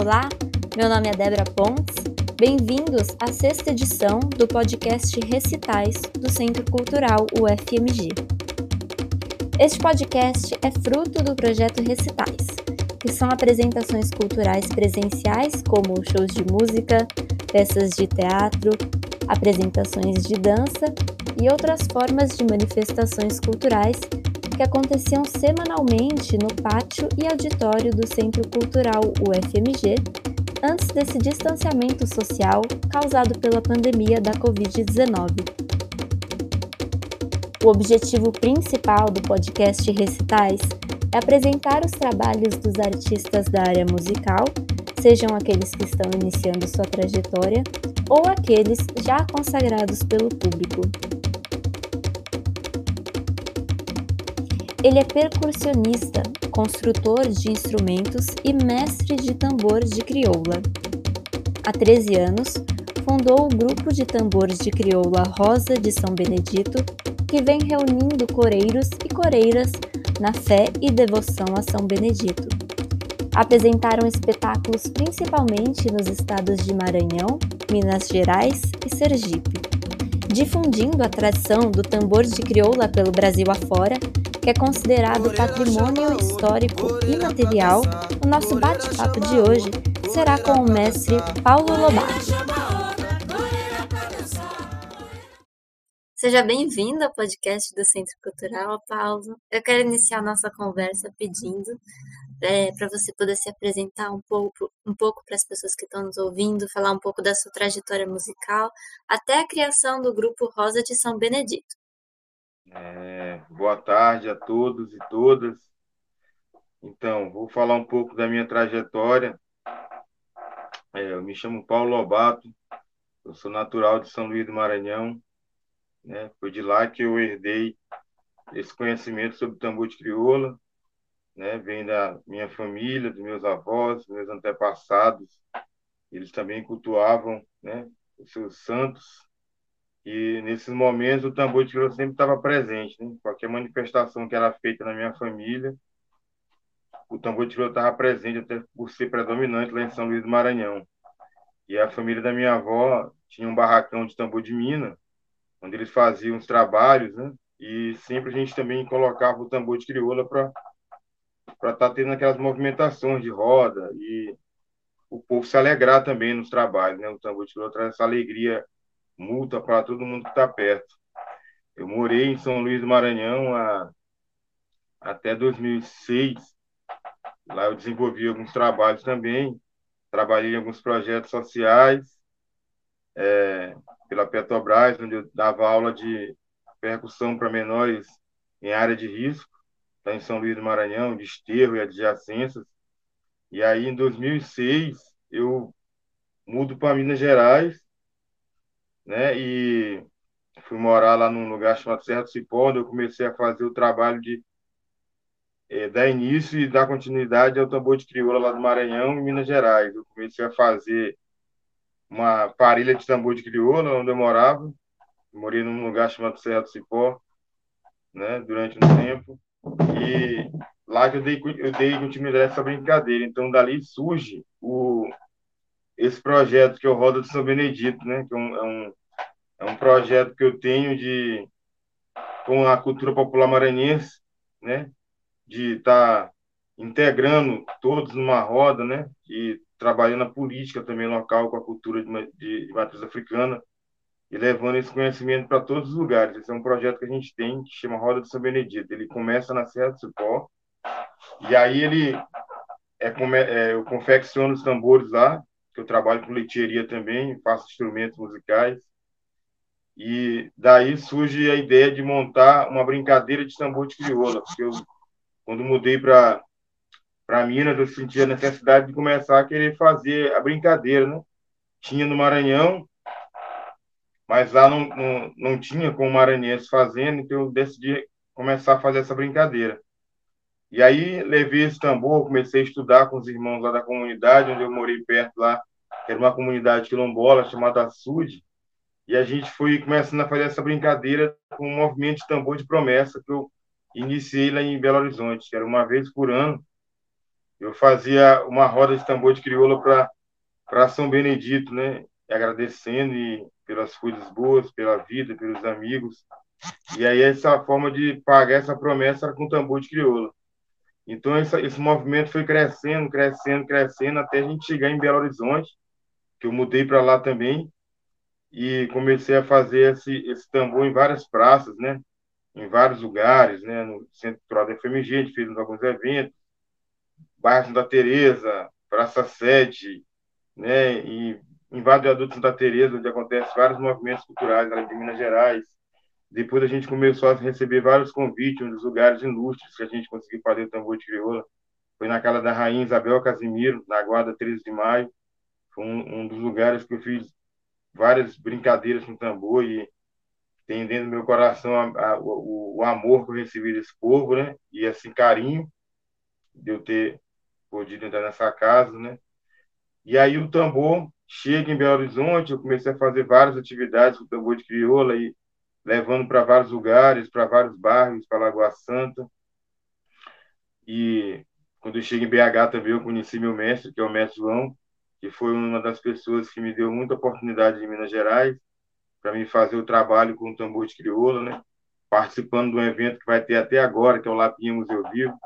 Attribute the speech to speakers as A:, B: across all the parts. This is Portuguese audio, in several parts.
A: Olá, meu nome é Débora Pontes. Bem-vindos à sexta edição do podcast Recitais do Centro Cultural UFMG. Este podcast é fruto do projeto Recitais, que são apresentações culturais presenciais, como shows de música, peças de teatro, apresentações de dança e outras formas de manifestações culturais que aconteciam semanalmente no pátio e auditório do Centro Cultural UFMG, antes desse distanciamento social causado pela pandemia da Covid-19. O objetivo principal do podcast Recitais é apresentar os trabalhos dos artistas da área musical, sejam aqueles que estão iniciando sua trajetória ou aqueles já consagrados pelo público. Ele é percussionista, construtor de instrumentos e mestre de tambor de crioula. Há 13 anos, fundou o grupo de tambores de crioula Rosa de São Benedito, que vem reunindo coreiros e coreiras na fé e devoção a São Benedito. Apresentaram espetáculos principalmente nos estados de Maranhão, Minas Gerais e Sergipe. Difundindo a tradição do tambor de crioula pelo Brasil afora, que é considerado patrimônio histórico imaterial, o nosso bate-papo de hoje será com o mestre Paulo Lobato. Seja bem-vindo ao podcast do Centro Cultural, Paulo. Eu quero iniciar nossa conversa pedindo é, para você poder se apresentar um pouco, um pouco para as pessoas que estão nos ouvindo, falar um pouco da sua trajetória musical, até a criação do grupo Rosa de São Benedito.
B: É, boa tarde a todos e todas. Então, vou falar um pouco da minha trajetória. É, eu me chamo Paulo Lobato, eu sou natural de São Luís do Maranhão. Né? Foi de lá que eu herdei esse conhecimento sobre tambor de crioula. Né? Vem da minha família, dos meus avós, dos meus antepassados. Eles também cultuavam né? os seus santos e nesses momentos o tambor de crioula sempre estava presente, né? Qualquer manifestação que era feita na minha família, o tambor de crioula estava presente, até por ser predominante lá em São Luís do Maranhão. E a família da minha avó tinha um barracão de tambor de mina, onde eles faziam os trabalhos, né? E sempre a gente também colocava o tambor de crioula para estar tá tendo aquelas movimentações de roda e o povo se alegrar também nos trabalhos, né? O tambor de crioula traz essa alegria multa para todo mundo que está perto. Eu morei em São Luís do Maranhão a, até 2006. Lá eu desenvolvi alguns trabalhos também. Trabalhei em alguns projetos sociais é, pela Petrobras, onde eu dava aula de percussão para menores em área de risco, tá em São Luís do Maranhão, de esterro e adjacências. E aí, em 2006, eu mudo para Minas Gerais né? E fui morar lá num lugar chamado Serra do Cipó, onde eu comecei a fazer o trabalho de é, dar início e dar continuidade ao tambor de crioula lá do Maranhão e Minas Gerais. Eu comecei a fazer uma parelha de tambor de crioula onde eu morava. morei num lugar chamado Serra do Cipó, né? Durante um tempo. E lá que eu dei, eu dei continuidade a essa brincadeira. Então, dali surge o, esse projeto que é o Roda de São Benedito, né? Que é um, é um, é um projeto que eu tenho de com a cultura popular maranhense, né? De estar tá integrando todos numa roda, né? E trabalhando a política também local com a cultura de, de, matriz africana e levando esse conhecimento para todos os lugares. Esse é um projeto que a gente tem que chama Roda de São Benedito. Ele começa na Serra do Cipó e aí ele é, é, eu confecciono os tambores lá que eu trabalho com leitieria também, faço instrumentos musicais. E daí surge a ideia de montar uma brincadeira de tambor de crioula, porque eu, quando mudei para Minas, eu senti a necessidade de começar a querer fazer a brincadeira, né? Tinha no Maranhão, mas lá não, não, não tinha com o maranhense fazendo, então eu decidi começar a fazer essa brincadeira. E aí levei esse tambor, comecei a estudar com os irmãos lá da comunidade, onde eu morei perto lá, que era uma comunidade quilombola chamada SUD, e a gente foi começando a fazer essa brincadeira com um movimento de tambor de promessa que eu iniciei lá em Belo Horizonte, que era uma vez por ano. eu fazia uma roda de tambor de crioula para São Benedito, né? Agradecendo e pelas coisas boas, pela vida, pelos amigos. E aí essa forma de pagar essa promessa era com tambor de crioula. Então essa, esse movimento foi crescendo, crescendo, crescendo até a gente chegar em Belo Horizonte, que eu mudei para lá também e comecei a fazer esse, esse tambor em várias praças, né? Em vários lugares, né? No Centro Cultural da FMG, a gente fez alguns eventos, bairro Santa Teresa, Praça Sede, né? E em vários viadutos Santa Teresa, onde acontece vários movimentos culturais ali de Minas Gerais. Depois a gente começou a receber vários convites um dos lugares ilustres que a gente conseguiu fazer o tambor de crioula. Foi na casa da rainha Isabel Casimiro, na guarda 13 de maio. Foi um, um dos lugares que eu fiz várias brincadeiras com tambor e tem dentro do meu coração a, a, o, o, amor que eu recebi desse povo, né? E assim, carinho de eu ter podido entrar nessa casa, né? E aí o tambor chega em Belo Horizonte, eu comecei a fazer várias atividades com o tambor de crioula e levando para vários lugares, para vários bairros, para Lagoa Santa. E quando eu cheguei em BH também eu conheci meu mestre, que é o mestre João, que foi uma das pessoas que me deu muita oportunidade em Minas Gerais para me fazer o trabalho com o tambor de crioula, né? Participando de um evento que vai ter até agora, que é o Lapinha Museu Vivo.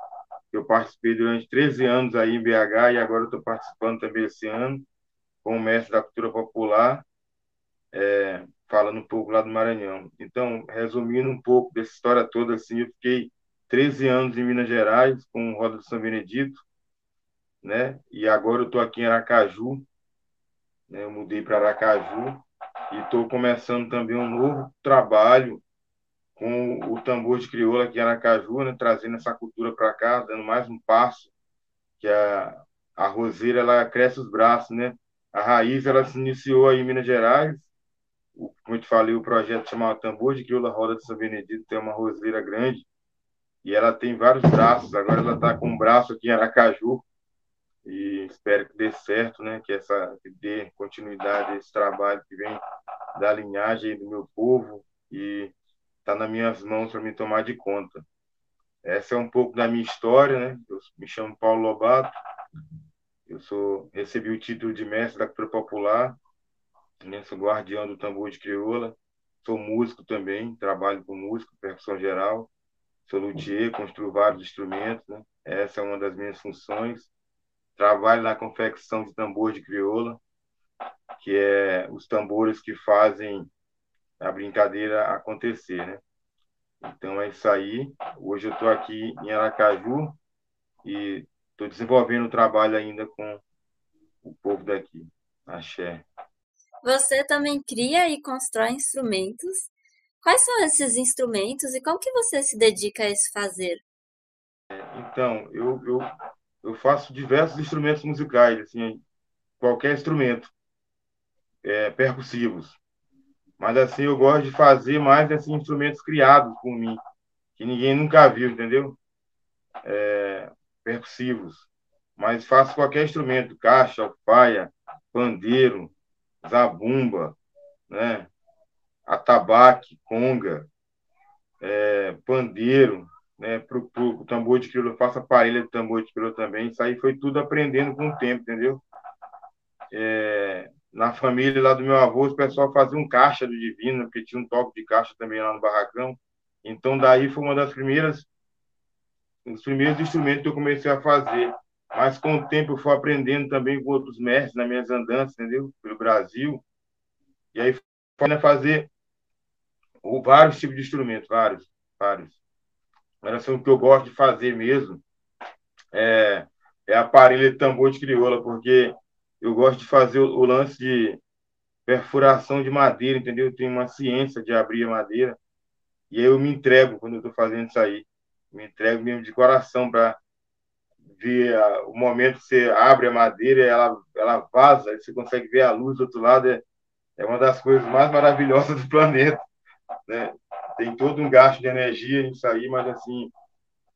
B: Eu participei durante 13 anos aí em BH e agora estou participando também esse ano com o mestre da cultura popular, é, falando um pouco lá do Maranhão. Então, resumindo um pouco dessa história toda, assim, eu fiquei 13 anos em Minas Gerais com o Roda de São Benedito, né? E agora eu estou aqui em Aracaju, né? Eu mudei para Aracaju e estou começando também um novo trabalho com o tambor de crioula aqui em Aracaju, né? Trazendo essa cultura para cá, dando mais um passo que a a roseira ela cresce os braços, né? A raiz ela se iniciou aí em Minas Gerais, o, como eu te falei, o projeto chamado Tambor de Crioula Roda de São Benedito tem uma roseira grande e ela tem vários braços. Agora ela está com um braço aqui em Aracaju, e espero que dê certo, né? Que essa que dê continuidade a esse trabalho que vem da linhagem do meu povo e está nas minhas mãos para me tomar de conta. Essa é um pouco da minha história, né? Eu me chamo Paulo Lobato, eu sou recebi o título de mestre da cultura popular, né? sou guardião do tambor de crioula, sou músico também, trabalho com música, percussão geral, sou luthier, construo vários instrumentos, né? Essa é uma das minhas funções trabalho na confecção de tambor de crioula, que é os tambores que fazem a brincadeira acontecer, né? Então é isso aí. Hoje eu estou aqui em Aracaju e estou desenvolvendo o trabalho ainda com o povo daqui. Axé.
A: Você também cria e constrói instrumentos. Quais são esses instrumentos e como que você se dedica a esse fazer?
B: Então, eu, eu eu faço diversos instrumentos musicais, assim, qualquer instrumento, é, percussivos. Mas assim, eu gosto de fazer mais assim, instrumentos criados por mim, que ninguém nunca viu, entendeu? É, percussivos. Mas faço qualquer instrumento, caixa, alfaia, pandeiro, zabumba, né? atabaque, conga, é, pandeiro, né, para o tambor de crioula, eu faço a parelha de tambor de crioula também. Isso aí foi tudo aprendendo com o tempo, entendeu? É, na família lá do meu avô, o pessoal fazia um caixa do divino, porque tinha um toque de caixa também lá no barracão. Então, daí foi uma das primeiras, os primeiros instrumentos que eu comecei a fazer. Mas com o tempo eu fui aprendendo também com outros mestres nas minhas andanças, entendeu? Pelo Brasil. E aí foi fazer vários tipos de instrumentos, vários, vários assim, o que eu gosto de fazer mesmo é, é aparelho de tambor de crioula, porque eu gosto de fazer o, o lance de perfuração de madeira, entendeu? Eu tenho uma ciência de abrir a madeira e aí eu me entrego quando eu estou fazendo isso aí. Me entrego mesmo de coração para ver a, o momento que você abre a madeira, ela, ela vaza, você consegue ver a luz do outro lado. É, é uma das coisas mais maravilhosas do planeta. Né? Tem todo um gasto de energia nisso aí, mas assim,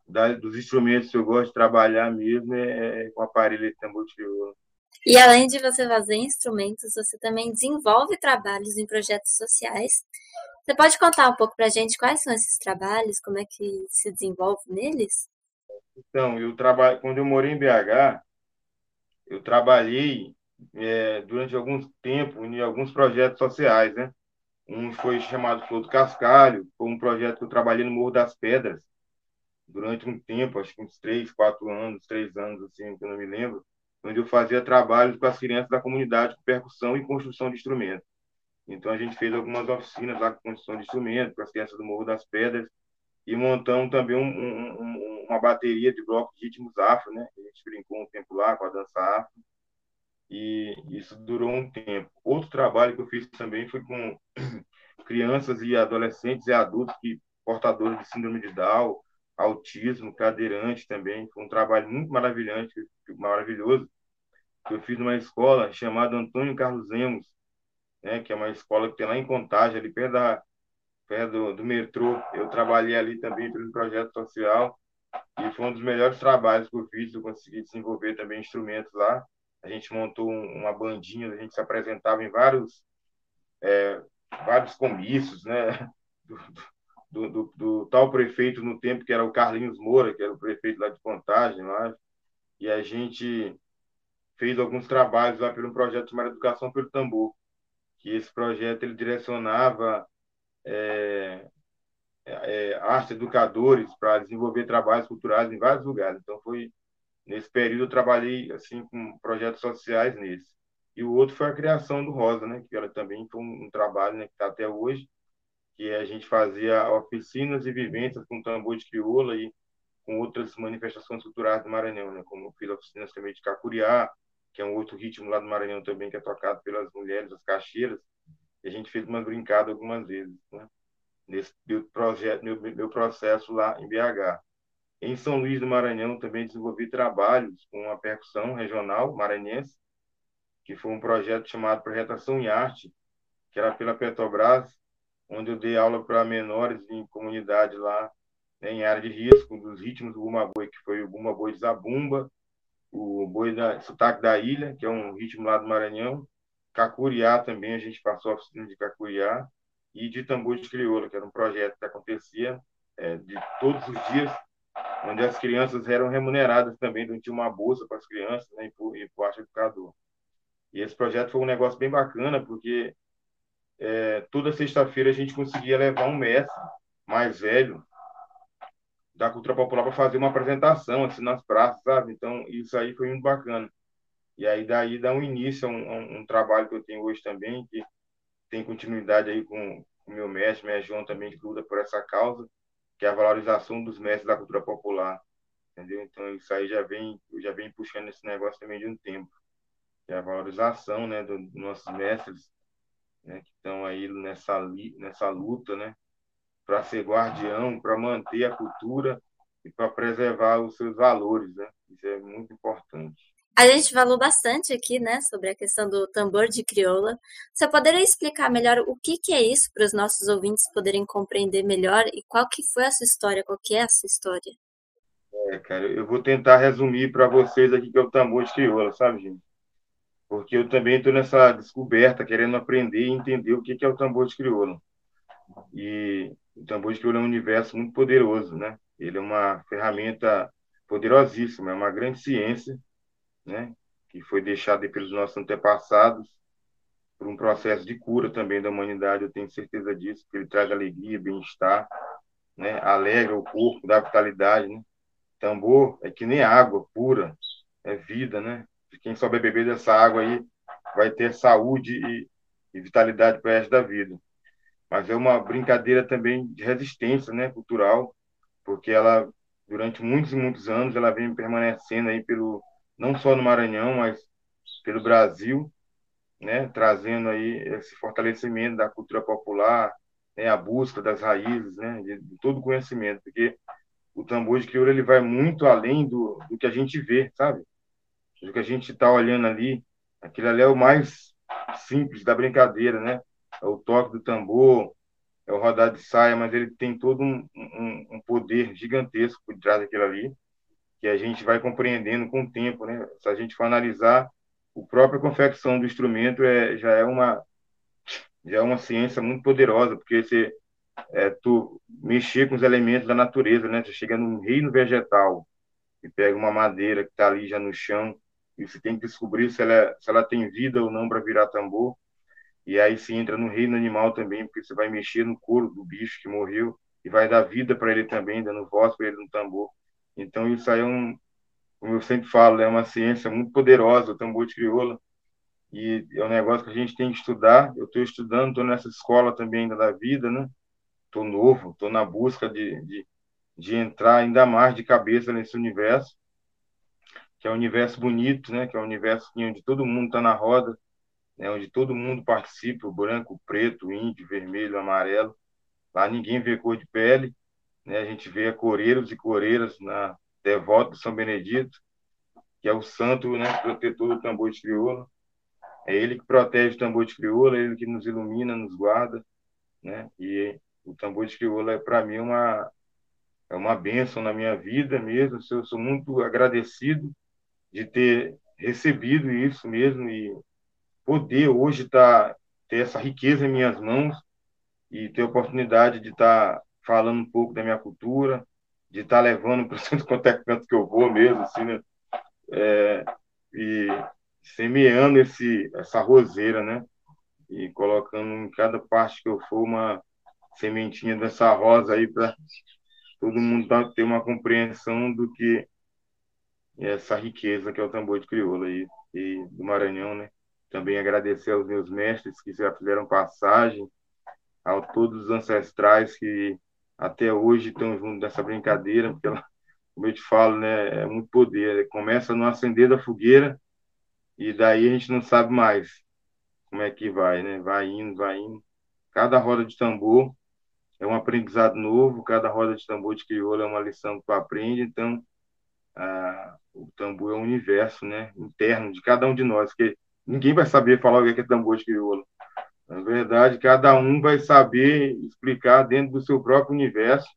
B: da, dos instrumentos que eu gosto de trabalhar mesmo é, é com aparelho de tambor de viola.
A: E além de você fazer instrumentos, você também desenvolve trabalhos em projetos sociais. Você pode contar um pouco para a gente quais são esses trabalhos, como é que se desenvolve neles?
B: Então, eu trabalho, quando eu morei em BH, eu trabalhei é, durante algum tempo em alguns projetos sociais, né? Um foi chamado Flor do Cascalho, foi um projeto que eu trabalhei no Morro das Pedras durante um tempo, acho que uns três, quatro anos, três anos, assim, que eu não me lembro, onde eu fazia trabalhos com as crianças da comunidade com percussão e construção de instrumentos. Então, a gente fez algumas oficinas lá com construção de instrumentos, com as crianças do Morro das Pedras, e montamos também um, um, um, uma bateria de blocos de ritmos afro, né? A gente brincou um tempo lá com a dança afro, e isso durou um tempo. Outro trabalho que eu fiz também foi com crianças e adolescentes e adultos que portadores de síndrome de Down, autismo, cadeirante também. Foi um trabalho muito maravilhante, maravilhoso, que eu fiz numa escola chamada Antônio Carlos Lemos, né, que é uma escola que tem lá em Contagem, ali perto, da, perto do, do metrô. Eu trabalhei ali também pelo projeto social e foi um dos melhores trabalhos que eu fiz. Eu consegui desenvolver também instrumentos lá. A gente montou uma bandinha, a gente se apresentava em vários, é, vários comícios, né? Do, do, do, do, tal prefeito no tempo que era o Carlinhos Moura, que era o prefeito lá de Contagem, lá, e a gente fez alguns trabalhos lá pelo projeto chamado Educação pelo Tambor, que esse projeto ele direcionava é, é, arte educadores para desenvolver trabalhos culturais em vários lugares. Então foi nesse período eu trabalhei assim com projetos sociais nesse. E o outro foi a criação do Rosa, né, que ela também foi um, trabalho né, que está até hoje, que a gente fazia oficinas e vivências com tambor de crioula e com outras manifestações culturais do Maranhão, né, como fiz oficinas também de cacuriá, que é um outro ritmo lá do Maranhão também, que é tocado pelas mulheres, as caixeiras, e a gente fez uma brincada algumas vezes, né? nesse meu projeto, meu, meu processo lá em BH. Em São Luís do Maranhão também desenvolvi trabalhos com a percussão regional maranhense, que foi um projeto chamado Projetação em Arte, que era pela Petrobras, onde eu dei aula para menores em comunidade lá, né, em área de risco, dos ritmos do Buma Boi, que foi o Buma Boi de Zabumba, o boi da sotaque da ilha, que é um ritmo lá do Maranhão, Cacuriá também, a gente passou a oficina de Cacuriá, e de tambor de crioula, que era um projeto que acontecia é, de todos os dias, onde as crianças eram remuneradas também, então tinha uma bolsa para as crianças né, e por, e por educador. E esse projeto foi um negócio bem bacana, porque é, toda sexta-feira a gente conseguia levar um mestre mais velho da cultura popular para fazer uma apresentação assim nas praças, sabe? Então isso aí foi muito bacana. E aí daí dá um início a um, a um trabalho que eu tenho hoje também, que tem continuidade aí com o meu mestre, mestre João também que luta por essa causa, que é a valorização dos mestres da cultura popular, entendeu? Então isso aí já vem, já vem puxando esse negócio também de um tempo, que é a valorização, né, dos nossos mestres, né, que estão aí nessa nessa luta, né, para ser guardião, para manter a cultura e para preservar os seus valores, né? Isso é muito importante.
A: A gente falou bastante aqui, né, sobre a questão do tambor de crioula. Você poderia explicar melhor o que, que é isso para os nossos ouvintes poderem compreender melhor e qual que foi a sua história, qual que é a sua história?
B: É, cara, eu vou tentar resumir para vocês aqui que é o tambor de crioula, sabe, gente? Porque eu também estou nessa descoberta, querendo aprender e entender o que, que é o tambor de crioula. E o tambor de crioula é um universo muito poderoso, né? Ele é uma ferramenta poderosíssima, é uma grande ciência, né? Que foi deixada pelos nossos antepassados por um processo de cura também da humanidade, eu tenho certeza disso, que ele traz alegria, bem-estar, né? Alegra o corpo, dá vitalidade, né? Tambor é que nem água pura, é vida, né? Quem souber beber dessa água aí vai ter saúde e, e vitalidade para o resto da vida mas é uma brincadeira também de resistência, né, cultural, porque ela durante muitos e muitos anos ela vem permanecendo aí pelo não só no Maranhão, mas pelo Brasil, né, trazendo aí esse fortalecimento da cultura popular, né, a busca das raízes, né, de, de todo conhecimento, porque o tambor de crioula ele vai muito além do, do que a gente vê, sabe? Do que a gente está olhando ali, aquilo ali é o mais simples da brincadeira, né? é o toque do tambor, é o rodar de saia, mas ele tem todo um, um, um poder gigantesco por trás daquilo ali, que a gente vai compreendendo com o tempo, né? Se a gente for analisar, a própria confecção do instrumento é, já é uma já é uma ciência muito poderosa, porque você é, tu mexer com os elementos da natureza, né? Você chega num reino vegetal, e pega uma madeira que está ali já no chão, e você tem que descobrir se ela, se ela tem vida ou não para virar tambor. E aí se entra no reino animal também, porque você vai mexer no couro do bicho que morreu e vai dar vida para ele também, dando voz para ele no tambor. Então isso aí é um, como eu sempre falo, é uma ciência muito poderosa, o tambor de crioula, e é um negócio que a gente tem que estudar. Eu estou estudando, estou nessa escola também ainda da vida, né? Estou novo, estou na busca de, de, de entrar ainda mais de cabeça nesse universo, que é um universo bonito, né? Que é um universo onde todo mundo está na roda, né? onde todo mundo participa, o branco, o preto, o índio, vermelho, o amarelo. Lá ninguém vê cor de pele, né? A gente vê coreiros e coreiras na devoto de São Benedito, que é o santo, né, protetor do tambor de crioula. É ele que protege o tambor de crioula, é ele que nos ilumina, nos guarda, né? E o tambor de crioula é para mim uma é uma bênção na minha vida mesmo. Eu sou muito agradecido de ter recebido isso mesmo e poder hoje tá, ter essa riqueza em minhas mãos e ter a oportunidade de estar tá falando um pouco da minha cultura, de estar tá levando para o centro quanto é canto que eu vou mesmo, assim, né? É, e semeando esse, essa roseira, né? E colocando em cada parte que eu for uma sementinha dessa rosa aí para todo mundo ter uma compreensão do que é essa riqueza que é o tambor de crioula aí, e do Maranhão, né? Também agradecer aos meus mestres que já fizeram passagem, a todos os ancestrais que até hoje estão junto dessa brincadeira, porque ela, como eu te falo, né, é muito poder. Começa no acender da fogueira e daí a gente não sabe mais como é que vai, né? Vai indo, vai indo. Cada roda de tambor é um aprendizado novo, cada roda de tambor de crioula é uma lição que tu aprende, então ah, o tambor é um universo, né, interno de cada um de nós, que ninguém vai saber falar o que é tambor de crioula. Na verdade, cada um vai saber explicar dentro do seu próprio universo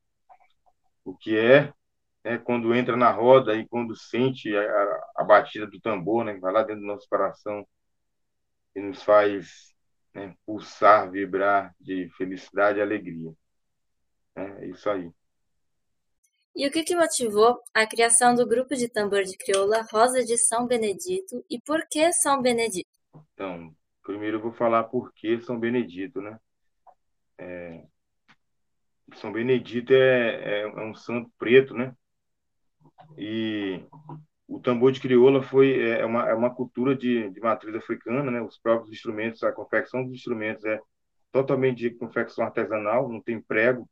B: o que é, né, quando entra na roda e quando sente a, a batida do tambor, né, vai lá dentro do nosso coração e nos faz né, pulsar, vibrar de felicidade e alegria. É isso aí.
A: E o que, que motivou a criação do grupo de tambor de crioula Rosa de São Benedito e por que São Benedito?
B: Então, Primeiro eu vou falar por que São Benedito, né? É, São Benedito é, é, é, um santo preto, né? E o tambor de crioula foi é, é uma, é uma cultura de, de matriz africana, né? Os próprios instrumentos, a confecção dos instrumentos é totalmente de confecção artesanal, não tem prego,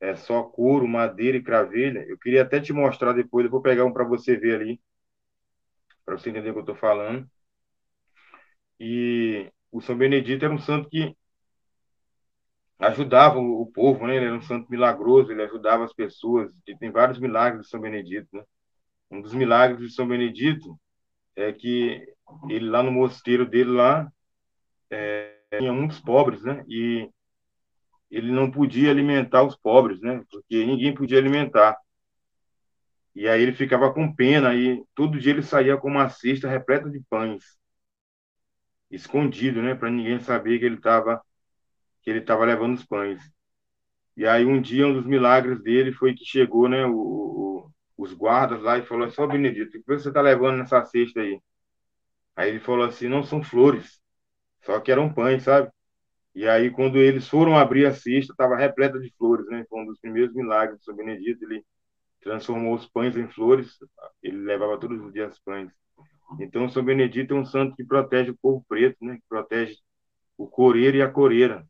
B: é só couro, madeira e cravelha. Eu queria até te mostrar depois, eu vou pegar um para você ver ali, para você entender o que eu estou falando. E o São Benedito era um santo que ajudava o, povo, né? Ele era um santo milagroso, ele ajudava as pessoas. E tem vários milagres de São Benedito, né? Um dos milagres de São Benedito é que ele lá no mosteiro dele lá é, tinha muitos pobres, né? E ele não podia alimentar os pobres, né? Porque ninguém podia alimentar. E aí ele ficava com pena e todo dia ele saía com uma cesta repleta de pães escondido, né, para ninguém saber que ele estava que ele estava levando os pães. E aí um dia um dos milagres dele foi que chegou, né, o, o, os guardas lá e falou: "Só Benedito, o que você está levando nessa cesta aí?" Aí ele falou assim: "Não são flores, só que eram pães, sabe?" E aí quando eles foram abrir a cesta, estava repleta de flores, né? Foi um dos primeiros milagres de São Benedito, ele transformou os pães em flores, ele levava todos os dias pães. Então, São Benedito é um santo que protege o povo preto, né? que protege o coreiro e a coreira.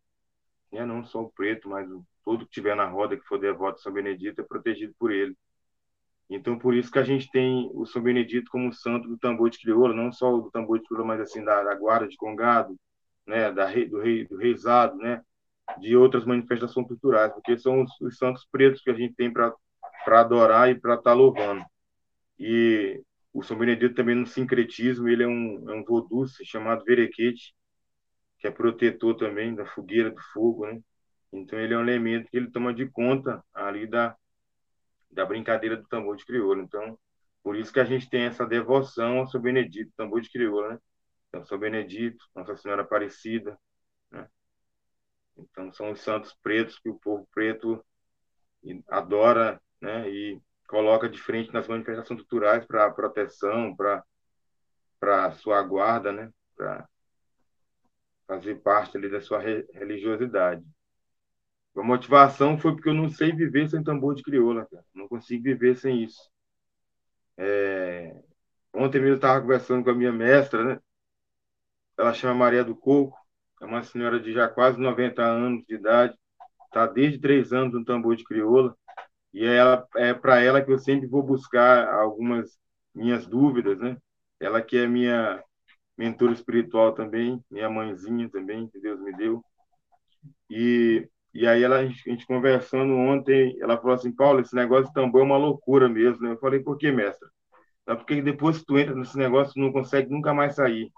B: é Não só o preto, mas o, todo que tiver na roda que for devoto de São Benedito é protegido por ele. Então, por isso que a gente tem o São Benedito como santo do tambor de crioula, não só do tambor de crioula, mas assim da, da guarda de congado, né, da rei, do rei do reizado, né, de outras manifestações culturais, porque são os, os santos pretos que a gente tem para adorar e para estar tá louvando. E o São Benedito também no sincretismo, ele é um, é um vodu chamado verequete, que é protetor também da fogueira, do fogo, né? Então ele é um elemento que ele toma de conta ali da, da brincadeira do tambor de crioula. Então, por isso que a gente tem essa devoção ao São Benedito, tambor de crioula, né? Então, São Benedito, Nossa Senhora Aparecida, né? Então, são os santos pretos que o povo preto adora, né? E coloca de frente nas manifestações culturais para proteção, para sua guarda, né? Para fazer parte ali da sua religiosidade. A motivação foi porque eu não sei viver sem tambor de crioula, cara. Não consigo viver sem isso. É... Ontem mesmo eu estava conversando com a minha mestra, né? Ela chama Maria do Coco, é uma senhora de já quase 90 anos de idade, está desde três anos no tambor de crioula, e é, é para ela que eu sempre vou buscar algumas minhas dúvidas, né? Ela que é minha mentora espiritual também, minha mãezinha também, que Deus me deu. E, e aí ela, a gente, conversando ontem, ela falou assim, Paulo, esse negócio de tambor é uma loucura mesmo. Né? Eu falei, por que, mestra? É porque depois que tu entra nesse negócio, tu não consegue nunca mais sair.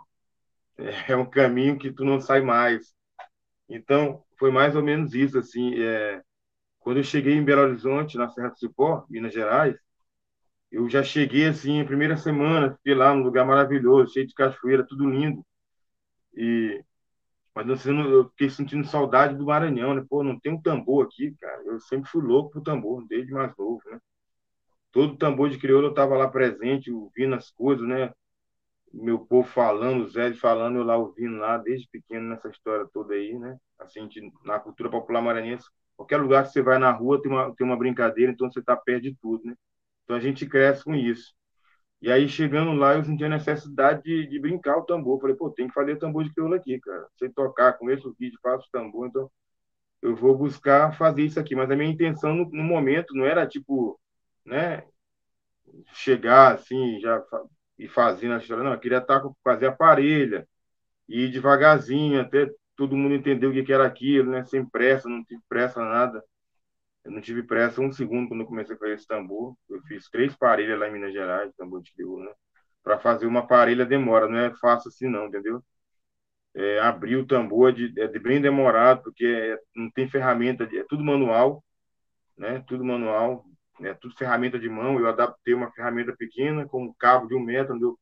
B: É um caminho que tu não sai mais. Então, foi mais ou menos isso, assim. É... Quando eu cheguei em Belo Horizonte, na Serra do Cipó, Minas Gerais, eu já cheguei assim, a primeira semana, fiquei lá num lugar maravilhoso, cheio de cachoeira, tudo lindo. E mas eu fiquei sentindo saudade do Maranhão, né? Pô, não tem um tambor aqui, cara. Eu sempre fui louco pro tambor, desde mais novo, né? Todo tambor de crioulo eu tava lá presente, ouvindo as coisas, né? Meu povo falando, o Zé falando, eu lá ouvindo lá, desde pequeno, nessa história toda aí, né? Assim, na cultura popular maranhense, qualquer lugar que você vai na rua tem uma, tem uma brincadeira, então você tá perto de tudo, né? Então a gente cresce com isso. E aí, chegando lá, eu senti a necessidade de, de brincar o tambor. Falei, pô, tem que fazer tambor de crioula aqui, cara. Sei tocar, conheço o vídeo, faço tambor, então eu vou buscar fazer isso aqui. Mas a minha intenção no, no momento não era, tipo, né, chegar assim, já e fazendo a história. Não, eu queria estar, fazer a parelha, ir devagarzinho, até todo mundo entender o que era aquilo, né, sem pressa, não tive pressa, nada. Eu não tive pressa um segundo quando eu comecei a fazer esse tambor. Eu fiz três parelhas lá em Minas Gerais, tambor de crioula, né? Para fazer uma parelha demora, não é fácil assim não, entendeu? É, abrir o tambor é, de, é de bem demorado, porque é, não tem ferramenta, é tudo manual, né? Tudo manual, é tudo ferramenta de mão. Eu adaptei uma ferramenta pequena com um cabo de um metro, onde eu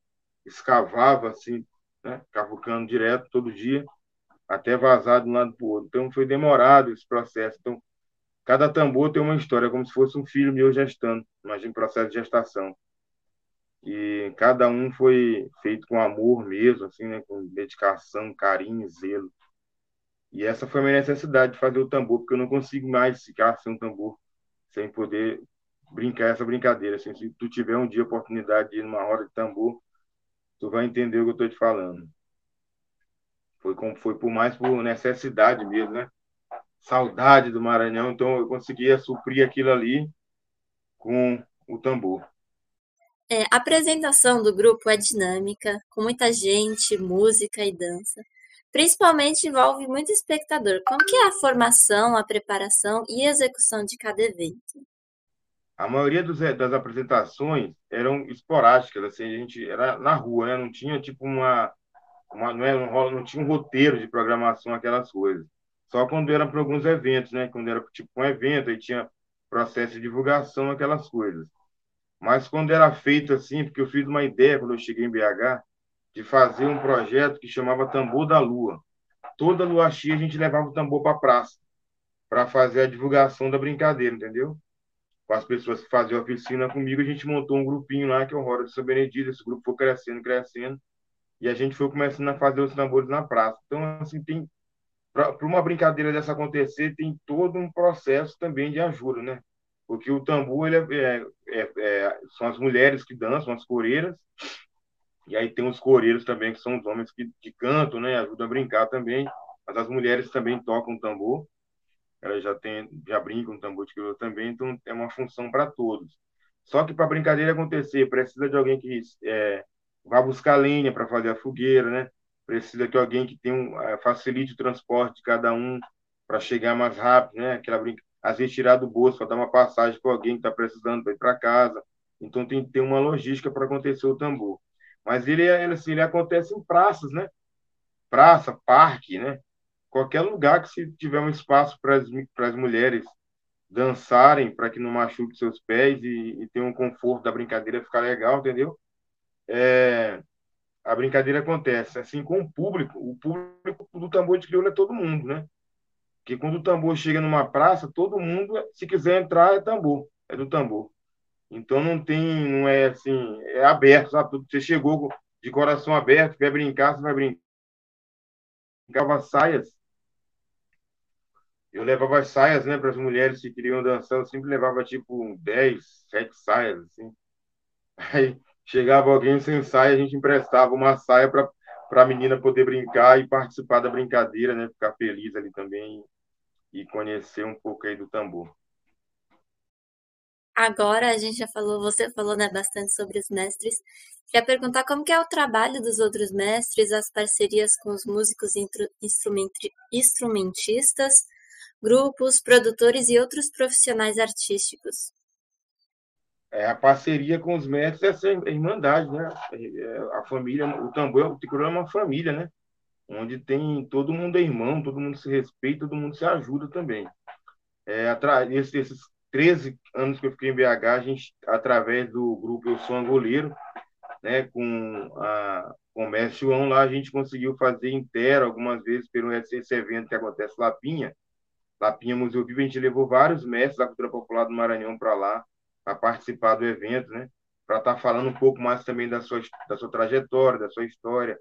B: escavava assim, né? Cavucando direto todo dia, até vazar de um lado para o outro. Então foi demorado esse processo. Então Cada tambor tem uma história, como se fosse um filho meu gestando, imagina processo de gestação. E cada um foi feito com amor mesmo, assim, né, com dedicação, carinho, zelo. E essa foi a minha necessidade de fazer o tambor, porque eu não consigo mais ficar sem um tambor, sem poder brincar essa brincadeira. Assim, se tu tiver um dia a oportunidade de ir numa roda de tambor, tu vai entender o que eu estou te falando. Foi, como, foi por mais por necessidade mesmo, né? saudade do Maranhão, então eu conseguia suprir aquilo ali com o tambor.
A: É, a apresentação do grupo é dinâmica, com muita gente, música e dança. Principalmente envolve muito espectador. Como que é a formação, a preparação e a execução de cada evento?
B: A maioria dos, das apresentações eram esporádicas, assim, a gente era na rua, né? Não tinha tipo uma, uma não, era, não, não tinha um roteiro de programação aquelas coisas. Só quando era para alguns eventos, né? Quando era tipo um evento, aí tinha processo de divulgação, aquelas coisas. Mas quando era feito assim, porque eu fiz uma ideia quando eu cheguei em BH, de fazer um projeto que chamava Tambor da Lua. Toda lua cheia a gente levava o tambor para a praça, para fazer a divulgação da brincadeira, entendeu? Com as pessoas que faziam oficina comigo, a gente montou um grupinho lá, que é o Roda de São Benedito, esse grupo foi crescendo, crescendo, e a gente foi começando a fazer os tambores na praça. Então, assim, tem para uma brincadeira dessa acontecer, tem todo um processo também de ajuda, né? Porque o tambor ele é, é, é, são as mulheres que dançam, as coreiras, e aí tem os coreiros também, que são os homens que, que cantam, né? Ajudam a brincar também, mas as mulheres também tocam tambor, elas já, tem, já brincam tambor de crioula também, então é uma função para todos. Só que para a brincadeira acontecer, precisa de alguém que é, vá buscar lenha para fazer a fogueira, né? precisa que alguém que tenha um, eh, facilite o transporte de cada um para chegar mais rápido, né? Aquela brinca... às vezes tirar do bolso para dar uma passagem para alguém que está precisando para ir para casa. Então tem que ter uma logística para acontecer o tambor. Mas ele, ele, assim, ele acontece em praças, né? Praça, parque, né? Qualquer lugar que se tiver um espaço para as mulheres dançarem, para que não machuque seus pés e, e um conforto da brincadeira ficar legal, entendeu? É, a brincadeira acontece assim com o público. O público do tambor de crioula é todo mundo, né? Porque quando o tambor chega numa praça, todo mundo, se quiser entrar, é tambor, é do tambor. Então não tem, não é assim, é aberto, sabe? Você chegou de coração aberto, quer brincar, você vai brincar. Brincava saias. Eu levava as saias, né, para as mulheres que queriam dançar, eu sempre levava tipo 10, 7 saias, assim. Aí chegava alguém sem saia, a gente emprestava uma saia para a menina poder brincar e participar da brincadeira, né? Ficar feliz ali também e conhecer um pouco aí do tambor.
A: Agora a gente já falou, você falou né, bastante sobre os mestres. Queria perguntar como que é o trabalho dos outros mestres, as parcerias com os músicos instrumentistas, grupos, produtores e outros profissionais artísticos.
B: É, a parceria com os mestres é essa irmandade, né? É, a família, o tambor, o ticurão é uma família, né? Onde tem todo mundo é irmão, todo mundo se respeita, todo mundo se ajuda também. É, esses 13 anos que eu fiquei em BH, a gente, através do grupo Eu Sou Angoleiro, né, com, a, o mestre João lá, a gente conseguiu fazer inteiro algumas vezes pelo esse evento que acontece Lapinha. Lapinha Museu Vivo, a gente levou vários mestres da cultura popular do Maranhão para lá, para participar do evento, né? Para estar tá falando um pouco mais também da sua, da sua trajetória, da sua história,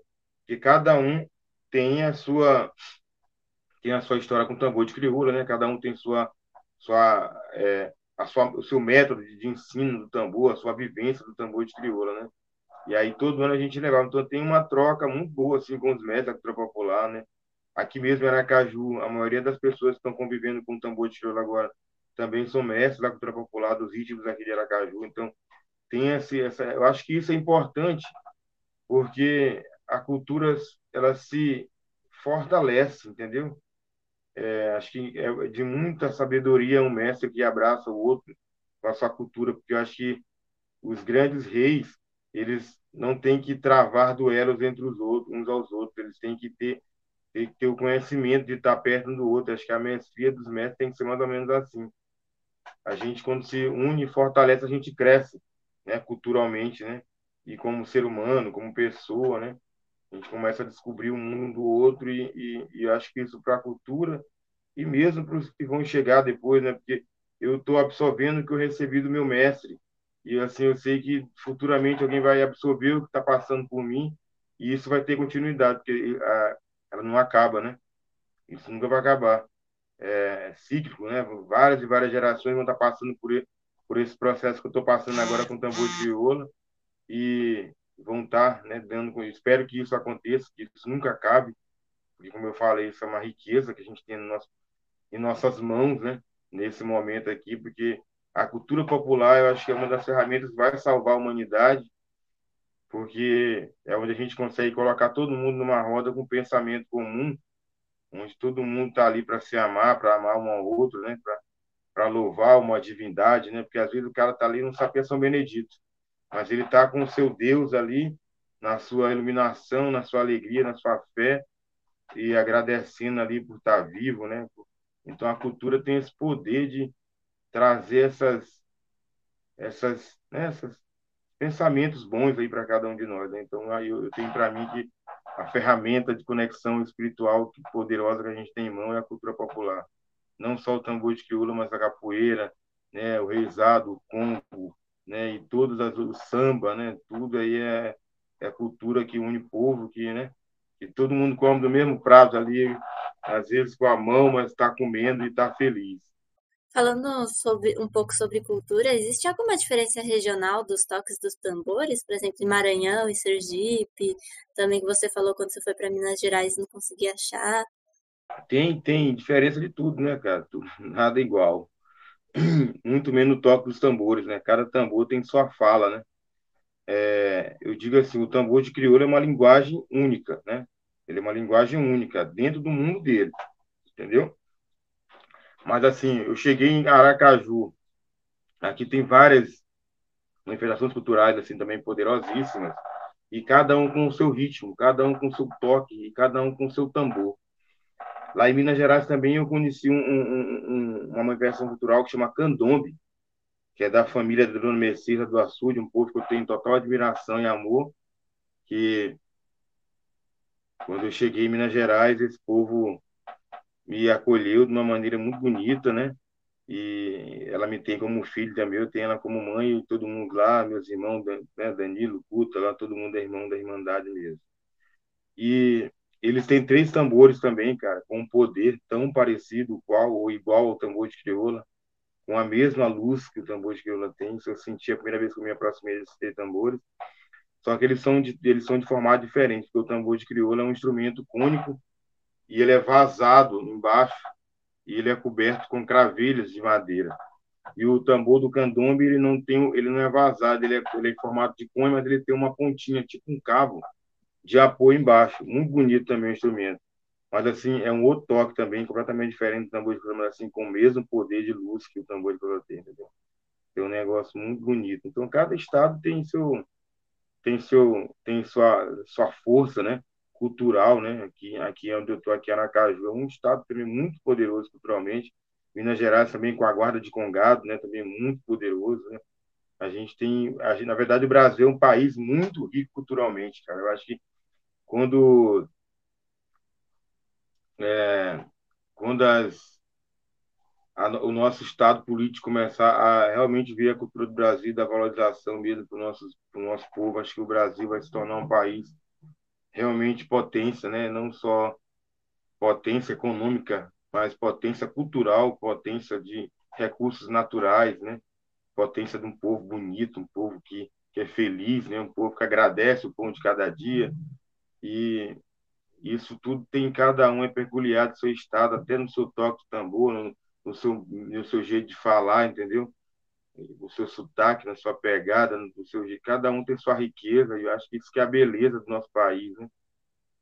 B: que cada um tem a sua tem a sua história com tambor de crioula, né? Cada um tem sua sua é, a sua o seu método de, ensino do tambor, a sua vivência do tambor de crioula, né? E aí todo ano a gente levava, então tem uma troca muito boa assim com os mestres da cultura popular, né? Aqui mesmo em Aracaju, a maioria das pessoas que estão convivendo com o tambor de crioula agora também sou mestre da cultura popular dos ritmos aqui de Aracaju. Então, tem esse, essa, eu acho que isso é importante, porque a cultura ela se fortalece, entendeu? É, acho que é de muita sabedoria um mestre que abraça o outro com a sua cultura, porque eu acho que os grandes reis eles não têm que travar duelos entre os outros, uns aos outros, eles têm que ter, ter, ter o conhecimento de estar perto um do outro. Acho que a mestria dos mestres tem que ser mais ou menos assim a gente quando se une e fortalece, a gente cresce, né, culturalmente, né, e como ser humano, como pessoa, né, a gente começa a descobrir o um mundo do outro e, e, e acho que isso para a cultura e mesmo para os que vão chegar depois, né, porque eu estou absorvendo o que eu recebi do meu mestre e assim eu sei que futuramente alguém vai absorver o que está passando por mim e isso vai ter continuidade porque a, ela não acaba, né? Isso nunca vai acabar é, cíclico, né? Várias e várias gerações vão estar passando por, por esse processo que eu estou passando agora com o tambor de viola e vão estar, né, dando. Espero que isso aconteça, que isso nunca acabe, porque como eu falei, isso é uma riqueza que a gente tem no nosso, em nossas mãos, né? Nesse momento aqui, porque a cultura popular, eu acho que é uma das ferramentas que vai salvar a humanidade, porque é onde a gente consegue colocar todo mundo numa roda com pensamento comum onde todo mundo está ali para se amar, para amar um ao outro, né? para louvar uma divindade, né? porque às vezes o cara está ali no Sapé São Benedito, mas ele está com o seu Deus ali, na sua iluminação, na sua alegria, na sua fé, e agradecendo ali por estar tá vivo. Né? Então a cultura tem esse poder de trazer essas, essas, né? essas pensamentos bons aí para cada um de nós. Né? Então aí eu, eu tenho para mim que a ferramenta de conexão espiritual poderosa que a gente tem em mão é a cultura popular. Não só o tambor de quiula, mas a capoeira, né, o reizado, o congo, né, e todos as, o samba, né, tudo aí é, é a cultura que une o povo, que, né, que todo mundo come do mesmo prato ali, às vezes com a mão, mas está comendo e está feliz.
A: Falando sobre um pouco sobre cultura, existe alguma diferença regional dos toques dos tambores? Por exemplo, em Maranhão e Sergipe, também que você falou quando você foi para Minas Gerais não conseguia achar.
B: Tem, tem diferença de tudo, né, cara? Nada igual. Muito menos o toque dos tambores, né? Cada tambor tem sua fala, né? É, eu digo assim, o tambor de crioulo é uma linguagem única, né? Ele é uma linguagem única dentro do mundo dele, entendeu? Mas, assim, eu cheguei em Aracaju. Aqui tem várias manifestações culturais, assim, também poderosíssimas. E cada um com o seu ritmo, cada um com o seu toque, e cada um com o seu tambor. Lá em Minas Gerais também eu conheci um, um, um, uma manifestação cultural que chama Candombe, que é da família do Dona Mercedes do Açude, um povo que eu tenho total admiração e amor, que quando eu cheguei em Minas Gerais, esse povo me acolheu de uma maneira muito bonita, né? E ela me tem como filho também, eu tenho ela como mãe, todo mundo lá, meus irmãos, né, Danilo, Cuta, lá, todo mundo é irmão da Irmandade mesmo. E eles têm três tambores também, cara, com um poder tão parecido, qual ou igual ao tambor de crioula, com a mesma luz que o tambor de crioula tem. Isso eu senti a primeira vez que eu me aproximei desses três tambores. Só que eles são de, eles são de formato diferente, porque o tambor de crioula é um instrumento cônico e ele é vazado embaixo e ele é coberto com cravelhas de madeira. E o tambor do candombe, ele não tem, ele não é vazado, ele é, ele é em formato de cone, mas ele tem uma pontinha, tipo um cabo de apoio embaixo. Muito bonito também o instrumento. Mas, assim, é um outro toque também, completamente diferente do tambor de cruz, assim, com o mesmo poder de luz que o tambor de cruz tem, entendeu? Tem um negócio muito bonito. Então, cada estado tem seu tem seu tem sua sua força, né? Cultural, né? Aqui aqui onde eu estou aqui Aracaju é um estado também muito poderoso culturalmente. Minas Gerais também com a guarda de Congado, né? Também muito poderoso, né? A gente tem, a gente, na verdade, o Brasil é um país muito rico culturalmente, cara. Eu acho que quando é, quando as, a, o nosso estado político começar a realmente ver a cultura do Brasil, da valorização mesmo para o nosso, nosso povo, acho que o Brasil vai se tornar um país realmente potência, né? Não só potência econômica, mas potência cultural, potência de recursos naturais, né? Potência de um povo bonito, um povo que, que é feliz, né? Um povo que agradece o pão de cada dia, e isso tudo tem cada um é peculiar do seu estado, até no seu toque de tambor, no, no, seu, no seu jeito de falar, entendeu? O seu sotaque, na sua pegada, no seu. Cada um tem sua riqueza, e eu acho que isso que é a beleza do nosso país, né?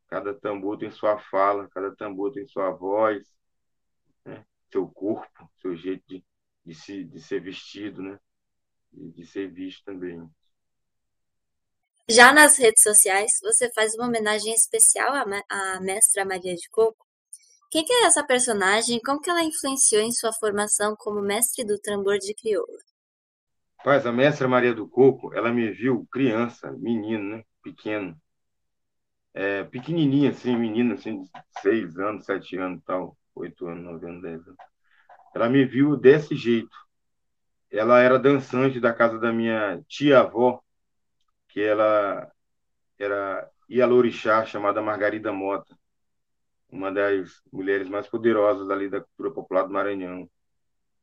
B: Cada tambor tem sua fala, cada tambor tem sua voz, né? seu corpo, seu jeito de, de, se, de ser vestido, né? De, de ser visto também.
A: Já nas redes sociais, você faz uma homenagem especial à, à mestra Maria de Coco. Quem que é essa personagem e como que ela influenciou em sua formação como mestre do tambor de crioula?
B: Paz, a mestra Maria do Coco, ela me viu criança, menino, né? Pequeno. É, pequenininha, assim, menina, assim, de seis anos, sete anos, tal, oito anos, nove anos, dez anos. Ela me viu desse jeito. Ela era dançante da casa da minha tia-avó, que ela era Ialorixá, chamada Margarida Mota, uma das mulheres mais poderosas ali da cultura popular do Maranhão.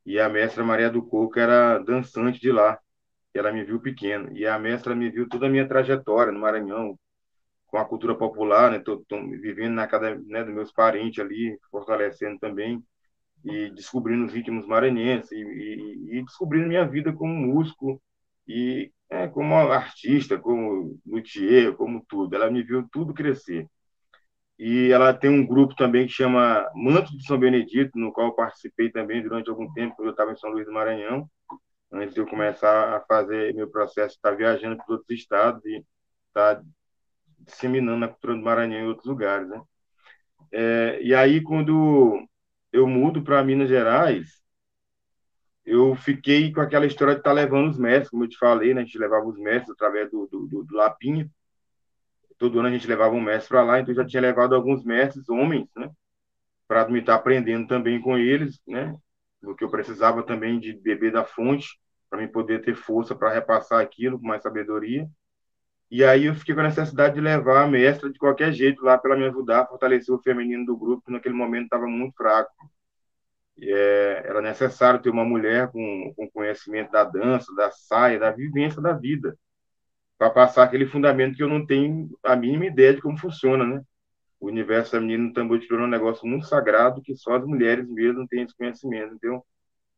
B: E a mestra Maria do Coco era dançante de lá. Ela me viu pequeno. E a mestra me viu toda a minha trajetória no Maranhão, com a cultura popular, né? Tô, tô vivendo na casa né, dos meus parentes ali, fortalecendo também e descobrindo os ritmos maranhenses e, e, e descobrindo minha vida como músico e é, como artista, como luthier, como tudo. Ela me viu tudo crescer. E ela tem um grupo também que chama Manto de São Benedito, no qual eu participei também durante algum tempo, quando eu estava em São Luís do Maranhão, antes de eu começar a fazer meu processo, estar viajando para outros estados e estar disseminando a cultura do Maranhão em outros lugares. Né? É, e aí, quando eu mudo para Minas Gerais, eu fiquei com aquela história de estar tá levando os mestres, como eu te falei, né? A gente levava os mestres através do, do, do, do Lapinha. Todo ano a gente levava um mestre para lá, então já tinha levado alguns mestres, homens, né? Para me estar tá aprendendo também com eles, né? Porque eu precisava também de beber da fonte, para me poder ter força para repassar aquilo com mais sabedoria. E aí eu fiquei com a necessidade de levar a mestra de qualquer jeito lá para me ajudar fortalecer o feminino do grupo, que naquele momento estava muito fraco é, era necessário ter uma mulher com, com conhecimento da dança, da saia, da vivência da vida, para passar aquele fundamento que eu não tenho a mínima ideia de como funciona, né? O universo feminino no tambor de é um negócio muito sagrado que só as mulheres mesmo têm esse conhecimento. Então,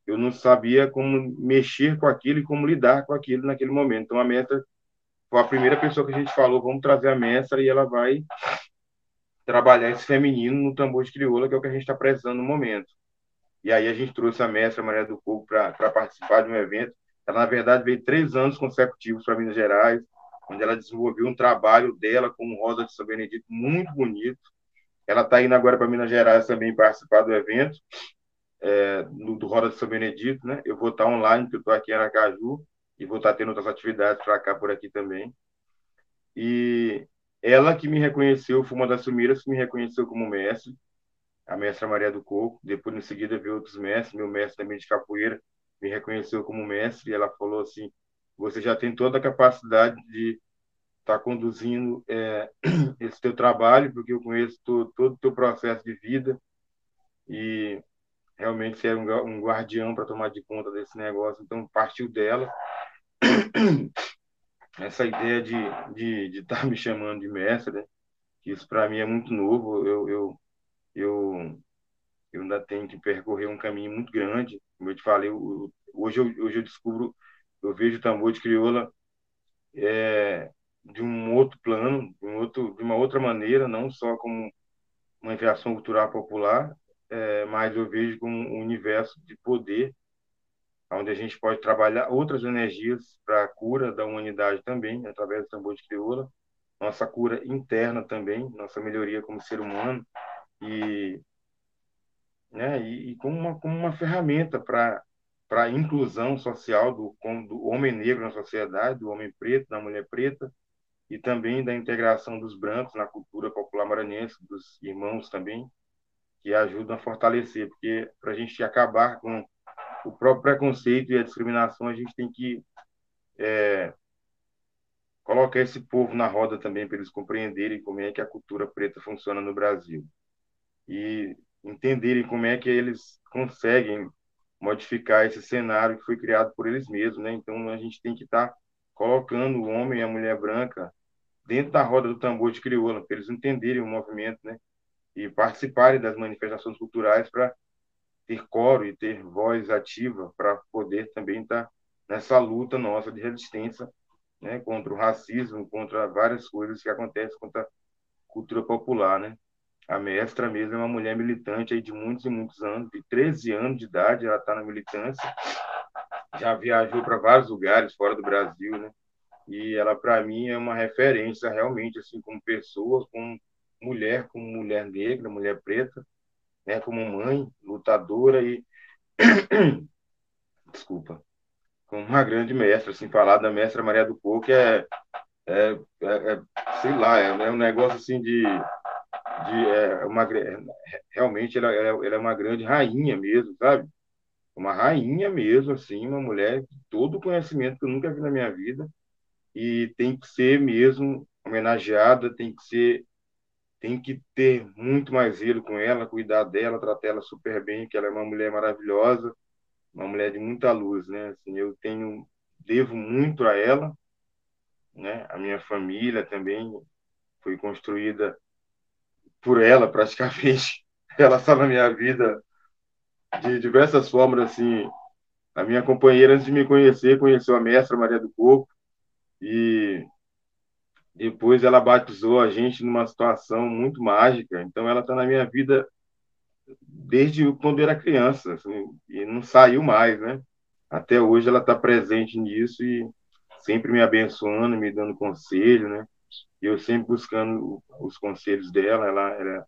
B: eu não sabia como mexer com aquilo e como lidar com aquilo naquele momento. Então, a mestra foi a primeira pessoa que a gente falou, vamos trazer a mestra e ela vai trabalhar esse feminino no tambor de crioula, que é o que a gente está precisando no momento. E aí a gente trouxe a mestra Maria do Fogo para participar de um evento. Ela, na verdade, veio três anos consecutivos para Minas Gerais, onde ela desenvolveu um trabalho dela como Rosa de São Benedito muito bonito. Ela está indo agora para Minas Gerais também participar do evento, é, do Roda de São Benedito. Né? Eu vou estar online, porque eu estou aqui em Aracaju, e vou estar tendo outras atividades para cá, por aqui também. E ela que me reconheceu, foi uma das primeiras que me reconheceu como mestre, a mestra Maria do Coco, depois em seguida veio outros mestres, meu mestre também de capoeira, me reconheceu como mestre e ela falou assim: você já tem toda a capacidade de estar tá conduzindo é, esse teu trabalho, porque eu conheço todo, todo o teu processo de vida e realmente você era um, um guardião para tomar de conta desse negócio. Então, partiu dela essa ideia de estar de, de tá me chamando de mestre, né? isso para mim é muito novo. Eu, eu, eu, eu ainda tenho que percorrer um caminho muito grande. Como eu te falei, eu, hoje, eu, hoje eu descubro, eu vejo o tambor de crioula é, de um outro plano, de, um outro, de uma outra maneira, não só como uma criação cultural popular, é, mas eu vejo como um universo de poder, onde a gente pode trabalhar outras energias para a cura da humanidade também, através do tambor de crioula, nossa cura interna também, nossa melhoria como ser humano, e, né, e, e como, uma, como uma ferramenta para para a inclusão social do, do homem negro na sociedade, do homem preto, da mulher preta, e também da integração dos brancos na cultura popular maranhense, dos irmãos também, que ajudam a fortalecer, porque para a gente acabar com o próprio preconceito e a discriminação, a gente tem que é, colocar esse povo na roda também para eles compreenderem como é que a cultura preta funciona no Brasil. E entenderem como é que eles conseguem modificar esse cenário que foi criado por eles mesmos, né? Então a gente tem que estar tá colocando o homem e a mulher branca dentro da roda do tambor de crioula, para eles entenderem o movimento, né? e participarem das manifestações culturais para ter coro e ter voz ativa para poder também estar tá nessa luta nossa de resistência né, contra o racismo, contra várias coisas que acontecem contra a cultura popular, né? A mestra mesmo é uma mulher militante aí de muitos e muitos anos, de 13 anos de idade, ela está na militância, já viajou para vários lugares fora do Brasil, né? E ela, para mim, é uma referência realmente, assim, como pessoa, como mulher, como mulher negra, mulher preta, né, como mãe, lutadora e desculpa, como uma grande mestra, assim, falar da mestra Maria do Coco é, é, é, é sei lá, é, é, um negócio assim de, de é uma, realmente ela, ela, ela é uma grande rainha mesmo, sabe? Uma rainha mesmo, assim, uma mulher de todo o conhecimento que eu nunca vi na minha vida e tem que ser mesmo homenageada, tem que ser tem que ter muito mais zelo com ela, cuidar dela, tratar ela super bem, que ela é uma mulher maravilhosa, uma mulher de muita luz, né? Assim, eu tenho devo muito a ela, né? A minha família também foi construída por ela praticamente. Ela está na minha vida de diversas formas assim. A minha companheira antes de me conhecer conheceu a mestra Maria do Coco e depois ela batizou a gente numa situação muito mágica. Então ela está na minha vida desde quando era criança assim, e não saiu mais, né? Até hoje ela está presente nisso e sempre me abençoando, me dando conselho, né? E eu sempre buscando os conselhos dela. Ela, ela,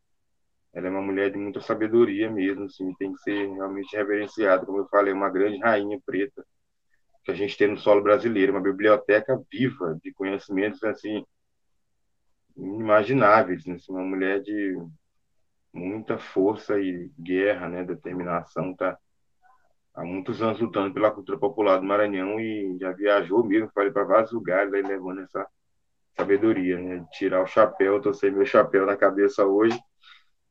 B: ela é uma mulher de muita sabedoria mesmo, assim, tem que ser realmente reverenciada, como eu falei, uma grande rainha preta que a gente tem no solo brasileiro, uma biblioteca viva de conhecimentos assim inimagináveis, né? Uma mulher de muita força e guerra, né, determinação, tá há muitos anos lutando pela cultura popular do Maranhão e já viajou mesmo, falei para vários lugares aí levando essa sabedoria, né, de tirar o chapéu, tô sem meu chapéu na cabeça hoje,